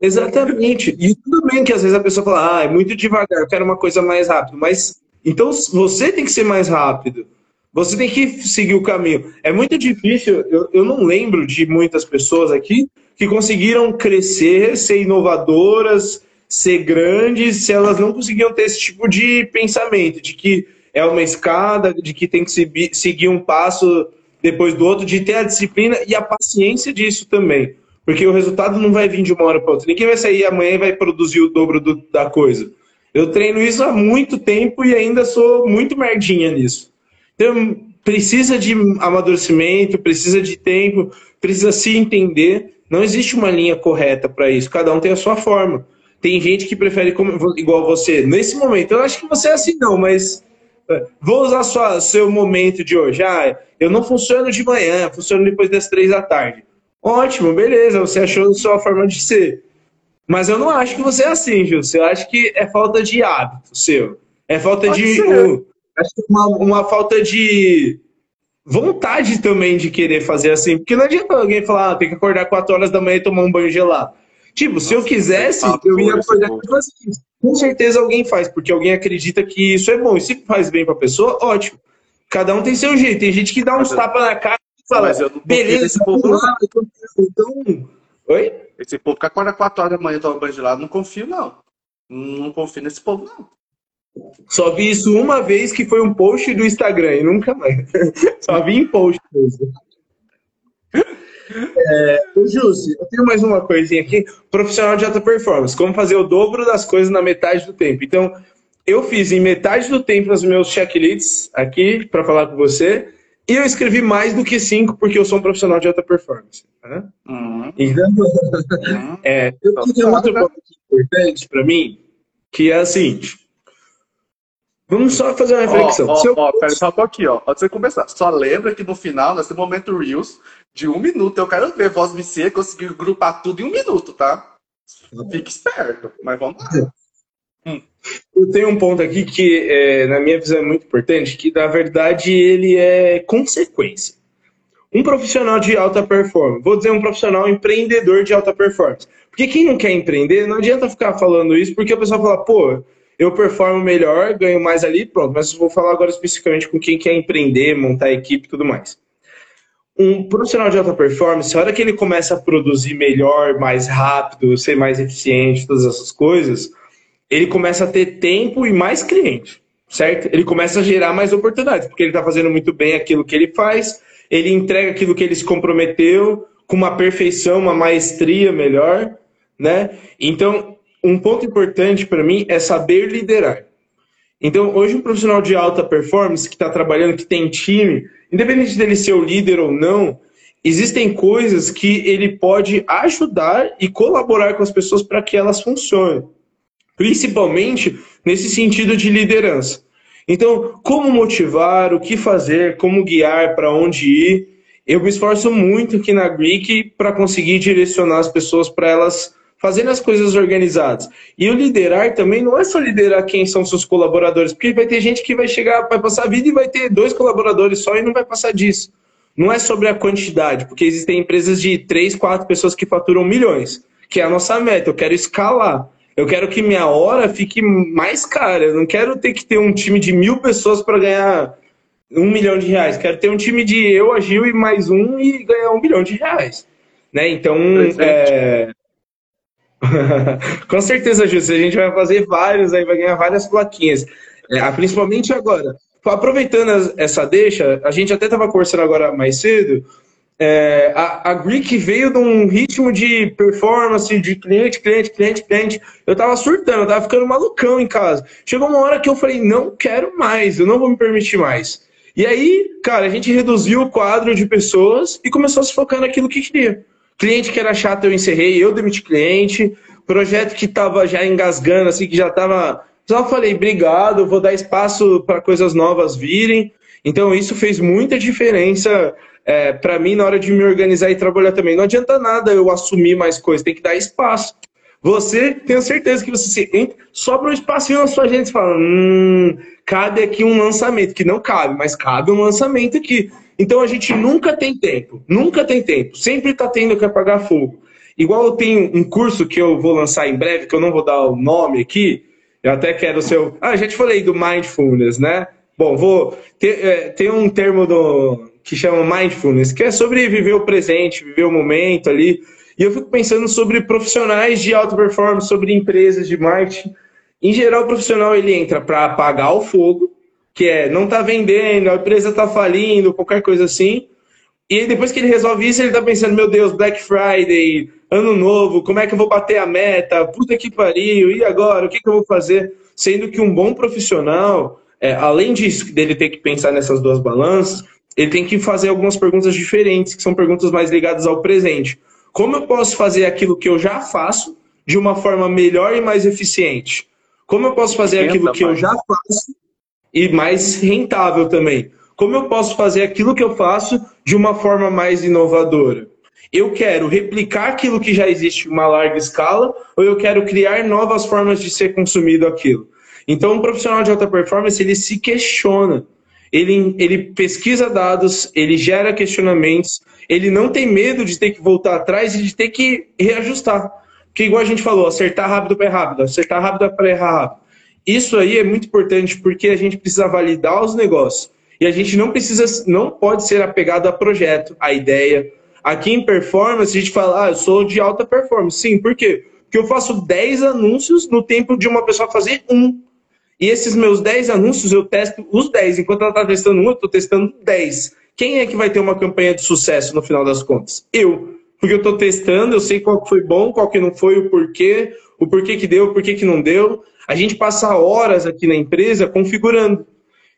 Exatamente. E tudo bem que às vezes a pessoa fala, ah, é muito devagar, eu quero uma coisa mais rápida. Mas, então, você tem que ser mais rápido. Você tem que seguir o caminho. É muito difícil, eu, eu não lembro de muitas pessoas aqui que conseguiram crescer, ser inovadoras, ser grandes, se elas não conseguiam ter esse tipo de pensamento, de que é uma escada, de que tem que seguir um passo depois do outro, de ter a disciplina e a paciência disso também. Porque o resultado não vai vir de uma hora para outra. Ninguém vai sair amanhã e vai produzir o dobro do, da coisa. Eu treino isso há muito tempo e ainda sou muito merdinha nisso. Então, precisa de amadurecimento, precisa de tempo, precisa se entender não existe uma linha correta para isso. Cada um tem a sua forma. Tem gente que prefere como, igual você. Nesse momento, eu acho que você é assim, não, mas é, vou usar sua, seu momento de hoje. Ah, eu não funciono de manhã, funciono depois das três da tarde. Ótimo, beleza, você achou a sua forma de ser. Mas eu não acho que você é assim, Gil. Eu acho que é falta de hábito seu. É falta Pode de. Um, acho que uma, uma falta de vontade também de querer fazer assim. Porque não adianta alguém falar, ah, tem que acordar 4 horas da manhã e tomar um banho gelado. Tipo, Nossa, se eu quisesse, eu ia acordar e fazer isso. Com certeza alguém faz, porque alguém acredita que isso é bom. E se faz bem pra pessoa, ótimo. Cada um tem seu jeito. Tem gente que dá uns tapas na cara e fala, beleza, esse povo não. então. Oi? Esse povo que acorda 4 horas da manhã e toma banho gelado, não confio, não. Não confio nesse povo, não. Só vi isso uma vez que foi um post do Instagram e nunca mais. Só vi em post mesmo. É, Jussi, eu tenho mais uma coisinha aqui. Profissional de alta performance. Como fazer o dobro das coisas na metade do tempo. Então, eu fiz em metade do tempo os meus checklists aqui para falar com você. E eu escrevi mais do que cinco porque eu sou um profissional de alta performance. Né? Uhum. Então, uhum. é, eu tenho então, outro ponto importante para mim, que é assim. Vamos só fazer uma reflexão. Ó, ó, eu... ó pera só um pouquinho, ó. Antes de começar, só lembra que no final, nesse momento Reels, de um minuto, eu quero ver Voz VC conseguir grupar tudo em um minuto, tá? Fique esperto, mas vamos lá. Hum. Eu tenho um ponto aqui que, é, na minha visão, é muito importante, que na verdade ele é consequência. Um profissional de alta performance, vou dizer um profissional empreendedor de alta performance. Porque quem não quer empreender, não adianta ficar falando isso, porque o pessoal fala, pô, eu performo melhor, ganho mais ali, pronto. Mas vou falar agora especificamente com quem quer empreender, montar equipe e tudo mais. Um profissional de alta performance, a hora que ele começa a produzir melhor, mais rápido, ser mais eficiente, todas essas coisas, ele começa a ter tempo e mais cliente, certo? Ele começa a gerar mais oportunidades, porque ele está fazendo muito bem aquilo que ele faz, ele entrega aquilo que ele se comprometeu com uma perfeição, uma maestria melhor, né? Então, um ponto importante para mim é saber liderar. Então, hoje, um profissional de alta performance que está trabalhando, que tem time, independente dele ser o líder ou não, existem coisas que ele pode ajudar e colaborar com as pessoas para que elas funcionem. Principalmente nesse sentido de liderança. Então, como motivar, o que fazer, como guiar, para onde ir. Eu me esforço muito aqui na Greek para conseguir direcionar as pessoas para elas fazendo as coisas organizadas. E o liderar também não é só liderar quem são seus colaboradores, porque vai ter gente que vai chegar, vai passar a vida e vai ter dois colaboradores só e não vai passar disso. Não é sobre a quantidade, porque existem empresas de três, quatro pessoas que faturam milhões, que é a nossa meta. Eu quero escalar. Eu quero que minha hora fique mais cara. Eu não quero ter que ter um time de mil pessoas para ganhar um milhão de reais. Quero ter um time de eu, Agil e mais um e ganhar um milhão de reais. Né? Então, é, Com certeza, Júlio. A gente vai fazer vários, aí vai ganhar várias plaquinhas. É, principalmente agora. Aproveitando essa deixa, a gente até estava conversando agora mais cedo. É, a, a Greek veio de um ritmo de performance, de cliente, cliente, cliente, cliente. Eu tava surtando, eu tava ficando malucão em casa. Chegou uma hora que eu falei, não quero mais, eu não vou me permitir mais. E aí, cara, a gente reduziu o quadro de pessoas e começou a se focar naquilo que queria. Cliente que era chato, eu encerrei, eu demiti cliente. Projeto que estava já engasgando, assim, que já estava. Só falei, obrigado, vou dar espaço para coisas novas virem. Então, isso fez muita diferença é, para mim na hora de me organizar e trabalhar também. Não adianta nada eu assumir mais coisas, tem que dar espaço. Você, tenho certeza que você se entra, sobra um espacinho na sua gente e fala: hum, cabe aqui um lançamento, que não cabe, mas cabe um lançamento aqui. Então a gente nunca tem tempo, nunca tem tempo, sempre está tendo que apagar fogo. Igual eu tenho um curso que eu vou lançar em breve, que eu não vou dar o nome aqui, eu até quero o seu. Ah, já te falei do mindfulness, né? Bom, vou ter, é, tem um termo do, que chama mindfulness, que é sobre viver o presente, viver o momento ali. E eu fico pensando sobre profissionais de alta performance, sobre empresas de marketing. Em geral, o profissional ele entra para apagar o fogo, que é não tá vendendo, a empresa tá falindo, qualquer coisa assim. E depois que ele resolve isso, ele tá pensando, meu Deus, Black Friday, ano novo, como é que eu vou bater a meta? Puta que pariu, e agora? O que, que eu vou fazer? Sendo que um bom profissional, é, além disso, dele ter que pensar nessas duas balanças, ele tem que fazer algumas perguntas diferentes, que são perguntas mais ligadas ao presente. Como eu posso fazer aquilo que eu já faço de uma forma melhor e mais eficiente? Como eu posso fazer aquilo que eu já faço e mais rentável também. Como eu posso fazer aquilo que eu faço de uma forma mais inovadora? Eu quero replicar aquilo que já existe em uma larga escala ou eu quero criar novas formas de ser consumido aquilo? Então, um profissional de alta performance, ele se questiona. ele, ele pesquisa dados, ele gera questionamentos, ele não tem medo de ter que voltar atrás e de ter que reajustar. Porque, igual a gente falou, acertar rápido para errar rápido, acertar rápido para errar rápido. Isso aí é muito importante porque a gente precisa validar os negócios. E a gente não precisa, não pode ser apegado a projeto, a ideia. Aqui em performance, a gente fala, ah, eu sou de alta performance. Sim, por quê? Porque eu faço 10 anúncios no tempo de uma pessoa fazer um. E esses meus 10 anúncios, eu testo os 10. Enquanto ela está testando um, eu estou testando 10. Quem é que vai ter uma campanha de sucesso no final das contas? Eu. Porque eu estou testando, eu sei qual foi bom, qual que não foi, o porquê, o porquê que deu, o porquê que não deu. A gente passa horas aqui na empresa configurando.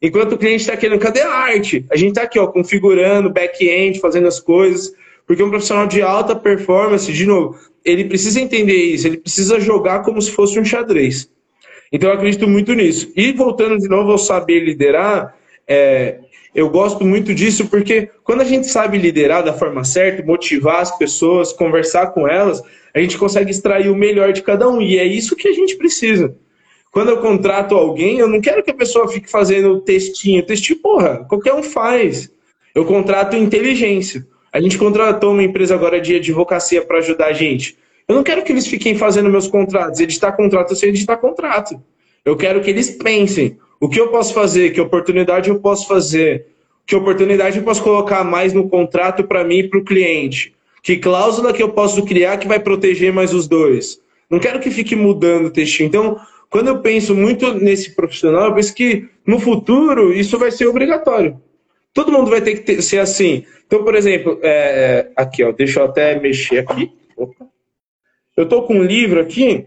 Enquanto o cliente está querendo, cadê a arte? A gente está aqui, ó, configurando, back-end, fazendo as coisas. Porque um profissional de alta performance, de novo, ele precisa entender isso, ele precisa jogar como se fosse um xadrez. Então eu acredito muito nisso. E voltando de novo ao saber liderar, é, eu gosto muito disso porque quando a gente sabe liderar da forma certa, motivar as pessoas, conversar com elas, a gente consegue extrair o melhor de cada um. E é isso que a gente precisa. Quando eu contrato alguém, eu não quero que a pessoa fique fazendo textinho. Textinho, porra, qualquer um faz. Eu contrato inteligência. A gente contratou uma empresa agora de advocacia para ajudar a gente. Eu não quero que eles fiquem fazendo meus contratos, editar contrato sem editar contrato. Eu quero que eles pensem. O que eu posso fazer? Que oportunidade eu posso fazer? Que oportunidade eu posso colocar mais no contrato para mim e para o cliente? Que cláusula que eu posso criar que vai proteger mais os dois? Não quero que fique mudando o textinho. Então, quando eu penso muito nesse profissional, eu penso que no futuro isso vai ser obrigatório. Todo mundo vai ter que ter, ser assim. Então, por exemplo, é, é aqui, ó, deixa eu até mexer aqui. Opa. Eu estou com um livro aqui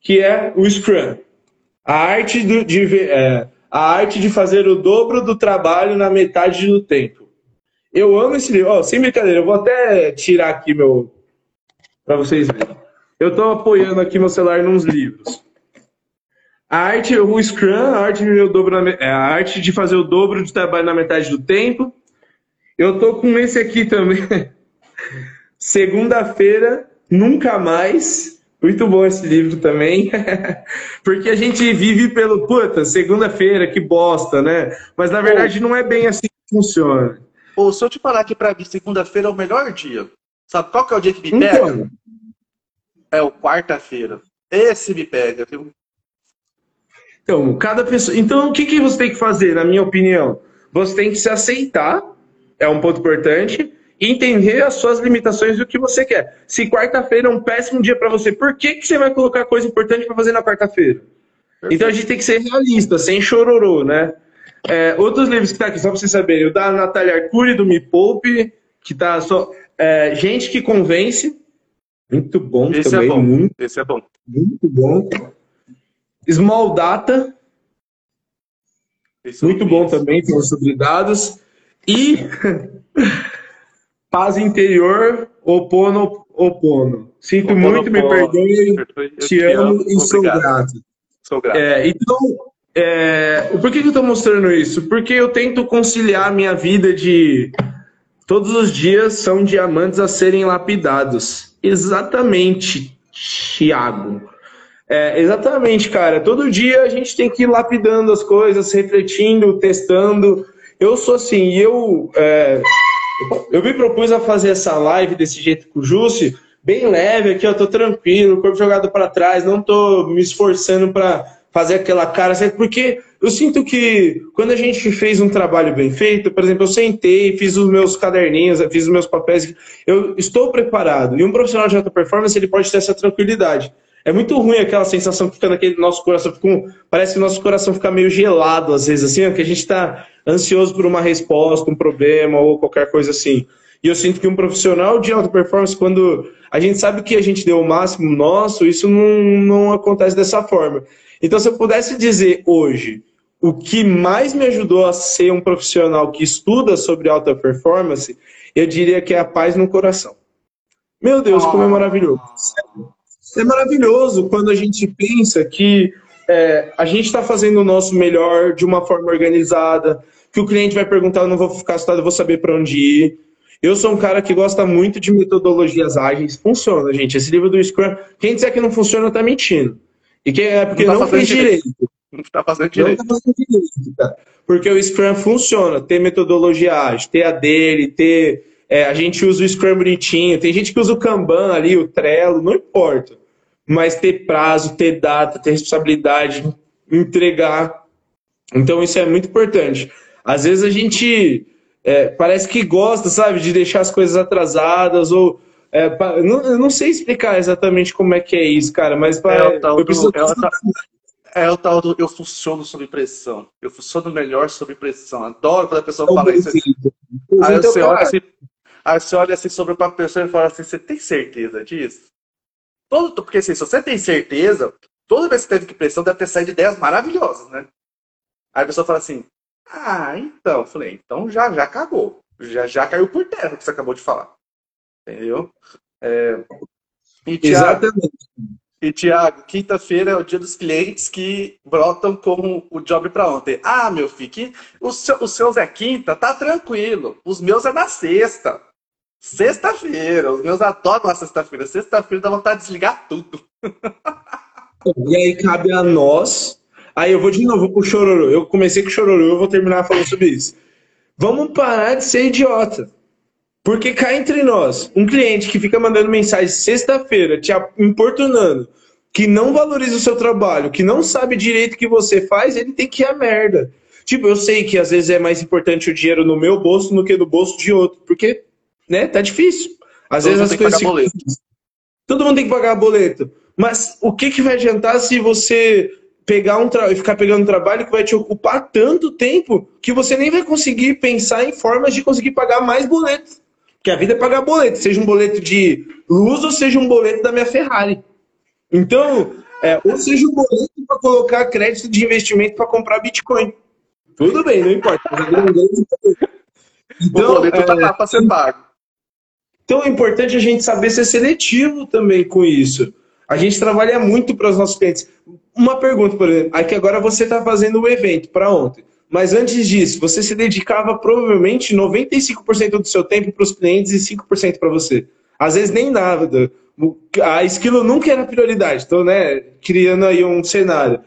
que é o Scrum. A arte, de, é, a arte de fazer o dobro do trabalho na metade do tempo. Eu amo esse livro. Oh, sem brincadeira, eu vou até tirar aqui meu. para vocês verem. Eu estou apoiando aqui meu celular nos livros. A arte, o Scrum, a arte, de, dobro na, é a arte de fazer o dobro de trabalho na metade do tempo. Eu estou com esse aqui também. Segunda-feira, nunca mais. Muito bom esse livro também. Porque a gente vive pelo, puta, segunda-feira, que bosta, né? Mas na verdade não é bem assim que funciona. Ou se eu te falar que para mim segunda-feira é o melhor dia, sabe qual que é o dia que me pega? Então, é o quarta-feira. Esse me pega, viu? Então, cada pessoa. Então, o que, que você tem que fazer, na minha opinião? Você tem que se aceitar, é um ponto importante, e entender as suas limitações do que você quer. Se quarta-feira é um péssimo dia para você, por que, que você vai colocar coisa importante para fazer na quarta-feira? Então a gente tem que ser realista, sem chororô, né? É, outros livros que tá aqui, só para vocês saberem, o da Natália Arcuri, do Me Poupe, que tá só. É, gente que convence, muito bom Esse é também. É bom. Muito, Esse é bom. Muito bom. Small Data. Esse muito bom também, falando sobre dados. E Paz Interior, Opono, Opono. Sinto opono, muito, me perdoe, te, amo, e sou grato. Sou grato. É, então, é, por que, que eu estou mostrando isso? Porque eu tento conciliar a minha vida de todos os dias são diamantes a serem lapidados. Exatamente, Thiago. É, exatamente, cara. Todo dia a gente tem que ir lapidando as coisas, refletindo, testando. Eu sou assim, eu, é, eu me propus a fazer essa live desse jeito com o Jussi, bem leve aqui, eu tô tranquilo, corpo jogado para trás, não tô me esforçando para fazer aquela cara, porque eu sinto que quando a gente fez um trabalho bem feito, por exemplo, eu sentei, fiz os meus caderninhos, fiz os meus papéis, eu estou preparado. E um profissional de alta performance, ele pode ter essa tranquilidade. É muito ruim aquela sensação que fica naquele nosso coração, fica parece que o nosso coração fica meio gelado às vezes, assim, que a gente está ansioso por uma resposta, um problema ou qualquer coisa assim. E eu sinto que um profissional de alta performance, quando a gente sabe que a gente deu o máximo nosso, isso não, não acontece dessa forma. Então, se eu pudesse dizer hoje o que mais me ajudou a ser um profissional que estuda sobre alta performance, eu diria que é a paz no coração. Meu Deus, como é maravilhoso. É maravilhoso quando a gente pensa que é, a gente está fazendo o nosso melhor de uma forma organizada, que o cliente vai perguntar, eu não vou ficar assustado, eu vou saber para onde ir. Eu sou um cara que gosta muito de metodologias ágeis. Funciona, gente. Esse livro do Scrum, quem disser que não funciona, está mentindo. E que é porque não, tá não fez direito. direito. Não está fazendo direito. Não tá fazendo direito, cara. Porque o Scrum funciona, ter metodologia ágil, ter a dele, ter. É, a gente usa o Scrum bonitinho, tem gente que usa o Kanban ali, o Trello, não importa. Mas ter prazo, ter data, ter responsabilidade, entregar. Então isso é muito importante. Às vezes a gente é, parece que gosta, sabe, de deixar as coisas atrasadas ou é, não, eu não sei explicar exatamente como é que é isso, cara, mas é o tal, do, é, o tal, é o tal do eu funciono sob pressão. Eu funciono melhor sob pressão. Adoro quando a pessoa fala isso. Aí você, olha assim, aí você olha assim sobre uma pessoa e fala assim: você tem certeza disso? Todo, porque assim, se você tem certeza, toda vez que teve que pressão, deve ter saído ideias maravilhosas, né? Aí a pessoa fala assim: ah, então. Falei: então já, já acabou. Já, já caiu por terra o que você acabou de falar. Entendeu? É... E, Thiago, Exatamente. E, Tiago, quinta-feira é o dia dos clientes que brotam com o job para ontem. Ah, meu filho, que os, seu, os seus é quinta, tá tranquilo. Os meus é na sexta. Sexta-feira. Os meus adoram na sexta-feira. Sexta-feira dá vontade de desligar tudo. E aí cabe a nós. Aí eu vou de novo pro chororô. Eu comecei com chororô, eu vou terminar falando sobre isso. Vamos parar de ser idiota. Porque cá entre nós, um cliente que fica mandando mensagem sexta-feira, te importunando, que não valoriza o seu trabalho, que não sabe direito o que você faz, ele tem que ir a merda. Tipo, eu sei que às vezes é mais importante o dinheiro no meu bolso do que no bolso de outro, porque, né, tá difícil. Às Todo vezes as coisas. Todo mundo tem que pagar boleto. Mas o que, que vai adiantar se você pegar um tra... ficar pegando um trabalho que vai te ocupar tanto tempo que você nem vai conseguir pensar em formas de conseguir pagar mais boletos? Porque a vida é pagar boleto, seja um boleto de luz ou seja um boleto da minha Ferrari. Então, é, ou seja um boleto para colocar crédito de investimento para comprar Bitcoin. Tudo bem, não importa. Então, o boleto está é, para ser pago. Então é importante a gente saber ser seletivo também com isso. A gente trabalha muito para os nossos clientes. Uma pergunta, por exemplo, aqui agora você está fazendo um evento para ontem. Mas antes disso, você se dedicava provavelmente 95% do seu tempo para os clientes e 5% para você. Às vezes nem nada. A esquilo nunca era prioridade. Então, né, criando aí um cenário.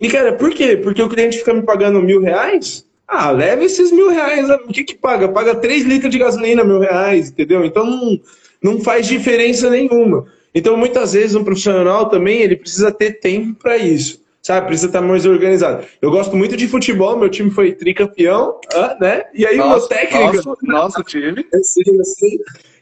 E, cara, por quê? Porque o cliente fica me pagando mil reais? Ah, leva esses mil reais. O que que paga? Paga 3 litros de gasolina, mil reais, entendeu? Então, não, não faz diferença nenhuma. Então, muitas vezes, um profissional também, ele precisa ter tempo para isso sabe? Precisa estar mais organizado. Eu gosto muito de futebol, meu time foi tricampeão, né? E aí nossa, o técnico. Nosso, nosso time. Sim, sim.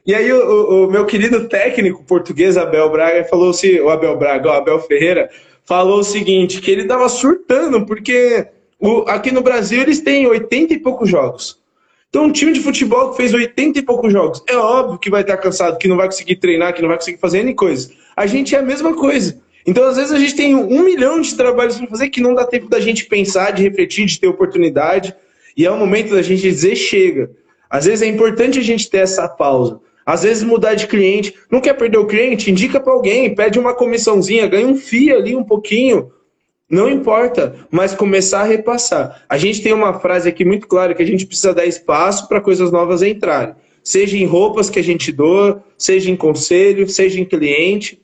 E aí o, o, meu querido técnico português, Abel Braga, falou assim, o Abel Braga, o Abel Ferreira, falou o seguinte, que ele estava surtando, porque o, aqui no Brasil eles têm 80 e poucos jogos. Então, um time de futebol que fez 80 e poucos jogos, é óbvio que vai estar cansado, que não vai conseguir treinar, que não vai conseguir fazer N coisas. A gente é a mesma coisa. Então, às vezes, a gente tem um milhão de trabalhos para fazer que não dá tempo da gente pensar, de refletir, de ter oportunidade. E é o momento da gente dizer chega. Às vezes é importante a gente ter essa pausa. Às vezes mudar de cliente. Não quer perder o cliente? Indica para alguém, pede uma comissãozinha, ganha um FII ali um pouquinho. Não importa, mas começar a repassar. A gente tem uma frase aqui muito clara que a gente precisa dar espaço para coisas novas entrarem. Seja em roupas que a gente doa, seja em conselho, seja em cliente.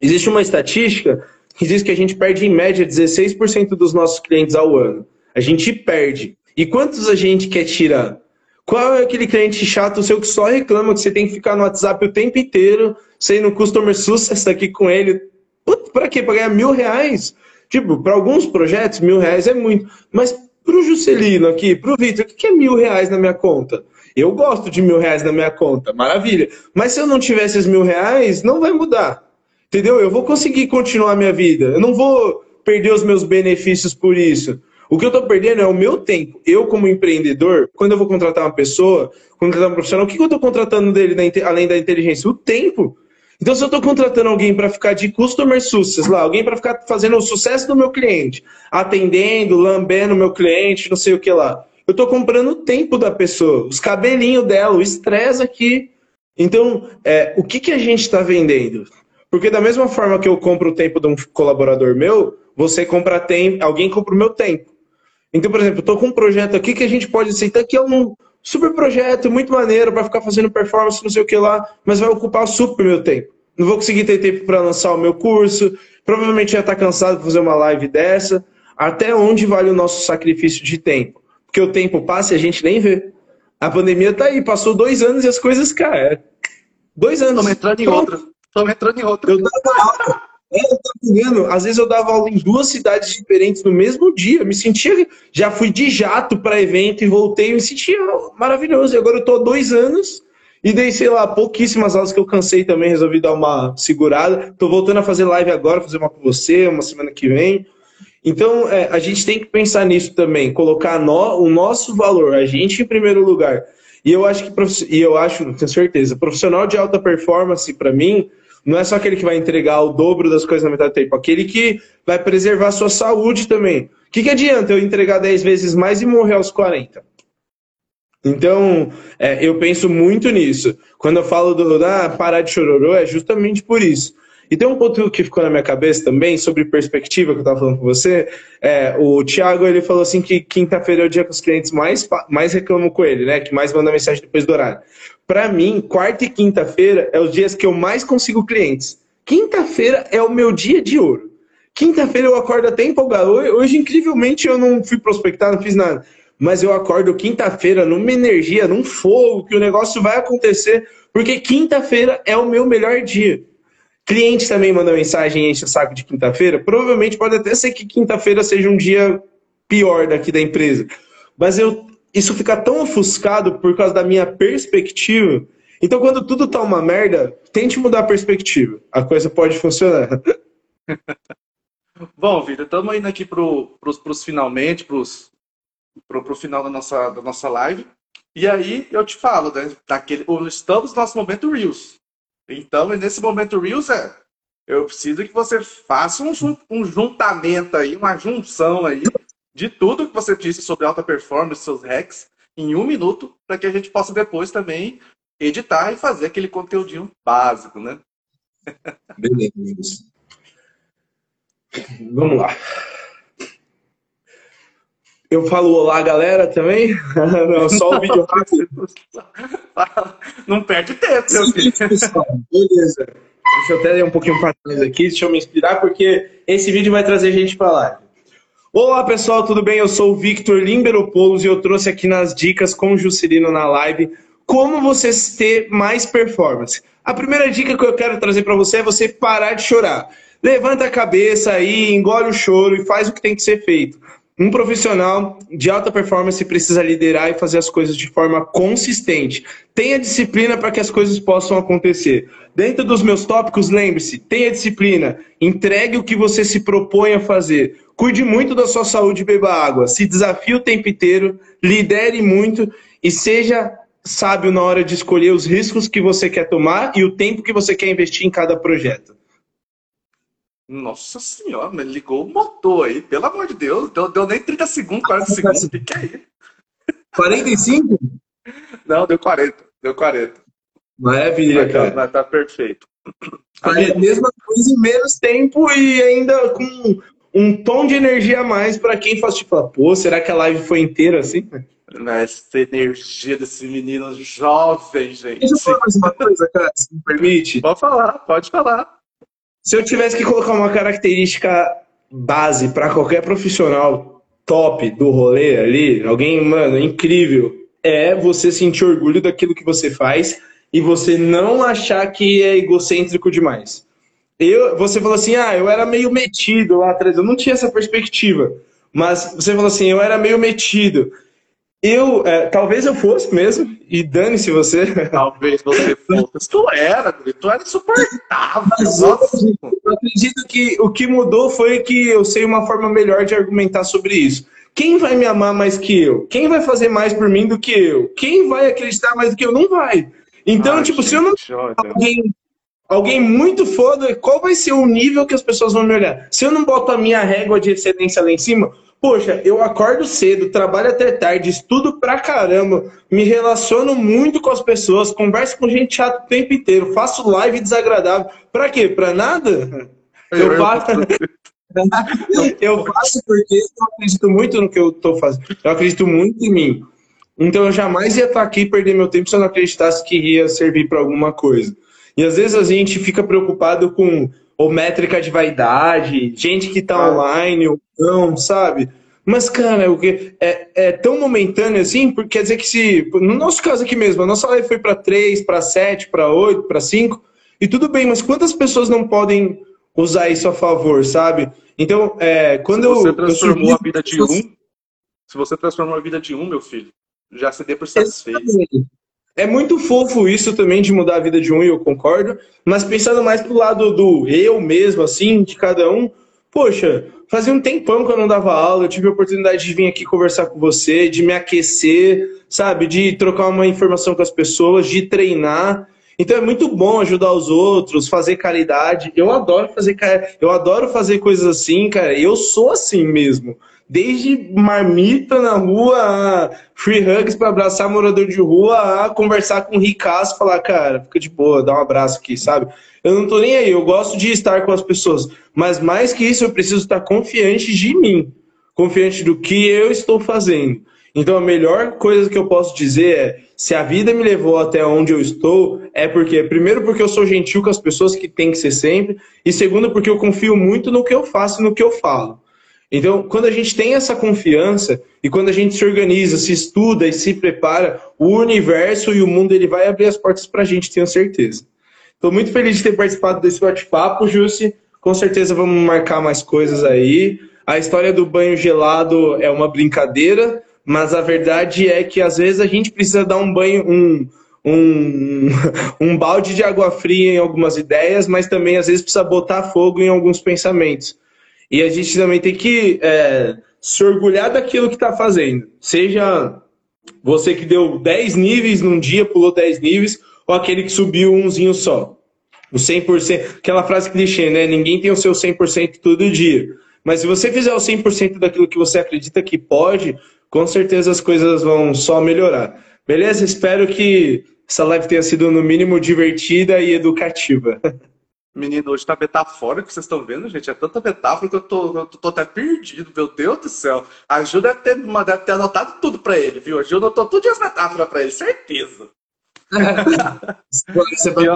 Existe uma estatística que diz que a gente perde em média 16% dos nossos clientes ao ano. A gente perde. E quantos a gente quer tirar? Qual é aquele cliente chato seu que só reclama que você tem que ficar no WhatsApp o tempo inteiro, sendo customer success aqui com ele? Putz, pra quê? Pra ganhar mil reais? Tipo, para alguns projetos, mil reais é muito. Mas pro Juscelino aqui, pro Vitor, o que é mil reais na minha conta? Eu gosto de mil reais na minha conta, maravilha. Mas se eu não tivesse os mil reais, não vai mudar. Entendeu? Eu vou conseguir continuar minha vida. Eu não vou perder os meus benefícios por isso. O que eu estou perdendo é o meu tempo. Eu, como empreendedor, quando eu vou contratar uma pessoa, contratar um profissional, o que eu estou contratando dele além da inteligência? O tempo. Então, se eu estou contratando alguém para ficar de customer success lá, alguém para ficar fazendo o sucesso do meu cliente, atendendo, lambendo meu cliente, não sei o que lá, eu estou comprando o tempo da pessoa, os cabelinhos dela, o estresse aqui. Então, é, o que, que a gente está vendendo? Porque da mesma forma que eu compro o tempo de um colaborador meu, você compra tempo, alguém compra o meu tempo. Então, por exemplo, estou com um projeto aqui que a gente pode aceitar que é um super projeto, muito maneiro, para ficar fazendo performance, não sei o que lá, mas vai ocupar super meu tempo. Não vou conseguir ter tempo para lançar o meu curso, provavelmente já está cansado de fazer uma live dessa. até onde vale o nosso sacrifício de tempo. Porque o tempo passa e a gente nem vê. A pandemia tá aí, passou dois anos e as coisas caem. Dois anos. Estamos entrando em outra. Estamos entrando em outra. Eu tava, é, eu tava vendo, às vezes eu dava aula em duas cidades diferentes no mesmo dia. Me sentia. Já fui de jato para evento e voltei, me sentia maravilhoso. E agora eu tô há dois anos e dei, sei lá, pouquíssimas aulas que eu cansei também, resolvi dar uma segurada. Tô voltando a fazer live agora, fazer uma com você, uma semana que vem. Então, é, a gente tem que pensar nisso também, colocar no, o nosso valor, a gente em primeiro lugar. E eu acho que, e eu acho, tenho certeza, profissional de alta performance, para mim, não é só aquele que vai entregar o dobro das coisas na metade do tempo, aquele que vai preservar a sua saúde também. O que, que adianta eu entregar 10 vezes mais e morrer aos 40? Então, é, eu penso muito nisso. Quando eu falo do ah, parar de chororô, é justamente por isso. E tem um ponto que ficou na minha cabeça também, sobre perspectiva, que eu estava falando com você. É, o Thiago ele falou assim que quinta-feira é o dia que os clientes mais, mais reclamam com ele, né? Que mais mandam mensagem depois do horário. Para mim, quarta e quinta-feira é os dias que eu mais consigo clientes. Quinta-feira é o meu dia de ouro. Quinta-feira eu acordo até empolgado. Hoje, incrivelmente, eu não fui prospectar, não fiz nada mas eu acordo quinta-feira numa energia, num fogo, que o negócio vai acontecer, porque quinta-feira é o meu melhor dia. Cliente também manda mensagem e enche o saco de quinta-feira. Provavelmente pode até ser que quinta-feira seja um dia pior daqui da empresa. Mas eu, isso fica tão ofuscado por causa da minha perspectiva. Então, quando tudo tá uma merda, tente mudar a perspectiva. A coisa pode funcionar. Bom, Vida, estamos indo aqui para os finalmente, para pro, pro final da nossa, da nossa live. E aí eu te falo, né? Daquele, estamos no nosso momento Reels. Então, nesse momento Reels, é, eu preciso que você faça um, um juntamento aí, uma junção aí de tudo que você disse sobre alta performance, seus hacks, em um minuto, para que a gente possa depois também editar e fazer aquele conteúdinho básico, né? Beleza. Vamos lá. Eu falo olá, galera, também? Não, só o vídeo rápido. Não perde tempo, meu filho. Beleza. Deixa eu até ler um pouquinho para trás aqui, deixa eu me inspirar, porque esse vídeo vai trazer gente para live. Olá, pessoal, tudo bem? Eu sou o Victor Limberopoulos e eu trouxe aqui nas dicas com o Juscelino na live como você ter mais performance. A primeira dica que eu quero trazer para você é você parar de chorar. Levanta a cabeça aí, engole o choro e faz o que tem que ser feito. Um profissional de alta performance precisa liderar e fazer as coisas de forma consistente. Tenha disciplina para que as coisas possam acontecer. Dentro dos meus tópicos, lembre-se: tenha disciplina, entregue o que você se propõe a fazer. Cuide muito da sua saúde e beba água. Se desafie o tempo inteiro, lidere muito e seja sábio na hora de escolher os riscos que você quer tomar e o tempo que você quer investir em cada projeto. Nossa senhora, mas ligou o motor aí, pelo amor de Deus. Deu, deu nem 30 segundos, 40 segundos. O que, é isso? 45? Não, deu 40. Deu 40. Maravilha, mas, cara. Mas tá perfeito. É a mesma coisa em menos tempo e ainda com um tom de energia a mais para quem faz tipo, pô, será que a live foi inteira assim? Essa energia desse menino jovem, gente. Deixa eu falar mais uma coisa, cara, se me permite. Pode falar, pode falar. Se eu tivesse que colocar uma característica base para qualquer profissional top do rolê ali, alguém, mano, incrível, é você sentir orgulho daquilo que você faz e você não achar que é egocêntrico demais. Eu, você falou assim, ah, eu era meio metido lá atrás, eu não tinha essa perspectiva. Mas você falou assim, eu era meio metido. Eu, é, talvez eu fosse mesmo, e dane-se você. Talvez você fosse. tu era, tu era insuportável. Eu, eu acredito que o que mudou foi que eu sei uma forma melhor de argumentar sobre isso. Quem vai me amar mais que eu? Quem vai fazer mais por mim do que eu? Quem vai acreditar mais do que eu? Não vai. Então, Ai, tipo, gente, se eu não alguém, alguém muito foda, qual vai ser o nível que as pessoas vão me olhar? Se eu não boto a minha régua de excelência lá em cima, Poxa, eu acordo cedo, trabalho até tarde, estudo pra caramba, me relaciono muito com as pessoas, converso com gente chata o tempo inteiro, faço live desagradável. Pra quê? Pra nada? Eu faço. eu faço porque eu acredito muito no que eu tô fazendo. Eu acredito muito em mim. Então eu jamais ia estar aqui e perder meu tempo se eu não acreditasse que ia servir para alguma coisa. E às vezes a gente fica preocupado com ou métrica de vaidade, gente que tá ah. online ou não, sabe? Mas, cara, o que é, é tão momentâneo assim, porque quer dizer que se. No nosso caso aqui mesmo, a nossa live foi para 3, para 7, para 8, para 5, e tudo bem, mas quantas pessoas não podem usar isso a favor, sabe? Então, é, quando se você transformou eu a vida de um, se você transformou a vida de um, meu filho, já se dê por satisfeito. É muito fofo isso também de mudar a vida de um, e eu concordo, mas pensando mais pro lado do eu mesmo, assim, de cada um, poxa, fazia um tempão que eu não dava aula, eu tive a oportunidade de vir aqui conversar com você, de me aquecer, sabe, de trocar uma informação com as pessoas, de treinar. Então é muito bom ajudar os outros, fazer caridade. Eu adoro fazer eu adoro fazer coisas assim, cara. Eu sou assim mesmo. Desde marmita na rua, free hugs para abraçar morador de rua, a conversar com ricaço, falar, cara, fica de boa, dá um abraço aqui, sabe? Eu não tô nem aí, eu gosto de estar com as pessoas, mas mais que isso, eu preciso estar confiante de mim, confiante do que eu estou fazendo. Então a melhor coisa que eu posso dizer é: se a vida me levou até onde eu estou, é porque, primeiro, porque eu sou gentil com as pessoas, que tem que ser sempre, e segundo, porque eu confio muito no que eu faço e no que eu falo. Então, quando a gente tem essa confiança e quando a gente se organiza, se estuda e se prepara, o universo e o mundo ele vai abrir as portas para a gente, tenho certeza. Estou muito feliz de ter participado desse bate-papo, Jussi. Com certeza vamos marcar mais coisas aí. A história do banho gelado é uma brincadeira, mas a verdade é que às vezes a gente precisa dar um banho, um, um, um balde de água fria em algumas ideias, mas também às vezes precisa botar fogo em alguns pensamentos. E a gente também tem que é, se orgulhar daquilo que está fazendo. Seja você que deu 10 níveis num dia, pulou 10 níveis, ou aquele que subiu umzinho só. O 100%, aquela frase clichê, né? Ninguém tem o seu 100% todo dia. Mas se você fizer o 100% daquilo que você acredita que pode, com certeza as coisas vão só melhorar. Beleza? Espero que essa live tenha sido, no mínimo, divertida e educativa. Menino, hoje tá metafórico, vocês estão vendo, gente? É tanta metáfora que eu tô, eu tô até perdido, meu Deus do céu. A Ju deve ter, deve ter anotado tudo pra ele, viu? A Ju anotou tudo as metáforas pra ele, certeza. Você vai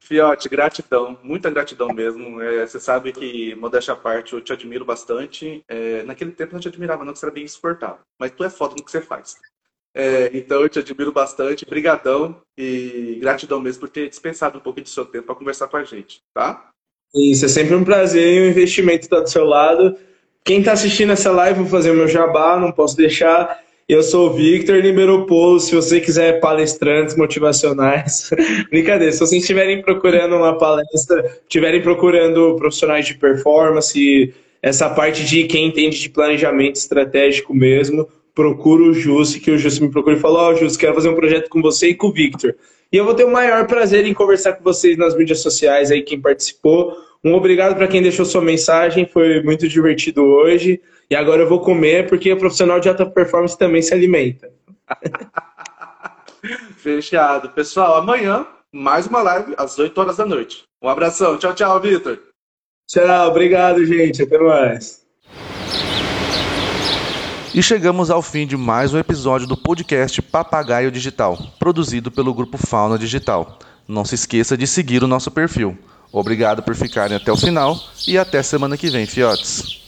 Fiote, gratidão, muita gratidão mesmo. É, você sabe que, modéstia à parte, eu te admiro bastante. É, naquele tempo eu não te admirava, não, que você era bem insuportável. Mas tu é foda no que você faz. É, então eu te admiro bastante, brigadão e gratidão mesmo por ter dispensado um pouco do seu tempo para conversar com a gente, tá? Isso, é sempre um prazer e um investimento estar do seu lado. Quem está assistindo essa live, vou fazer o meu jabá, não posso deixar. Eu sou o Victor Liberopoulos. Se você quiser palestrantes motivacionais, brincadeira. Se vocês estiverem procurando uma palestra, estiverem procurando profissionais de performance, essa parte de quem entende de planejamento estratégico mesmo, procuro o Jussi, que o Jussi me procura e falou, ó, oh, Jussi, quero fazer um projeto com você e com o Victor. E eu vou ter o maior prazer em conversar com vocês nas mídias sociais aí, quem participou. Um obrigado para quem deixou sua mensagem, foi muito divertido hoje. E agora eu vou comer, porque o profissional de alta performance também se alimenta. Fechado. Pessoal, amanhã, mais uma live às 8 horas da noite. Um abração. Tchau, tchau, Victor. Tchau, obrigado, gente. Até mais. E chegamos ao fim de mais um episódio do podcast Papagaio Digital, produzido pelo grupo Fauna Digital. Não se esqueça de seguir o nosso perfil. Obrigado por ficarem até o final e até semana que vem, fiotes.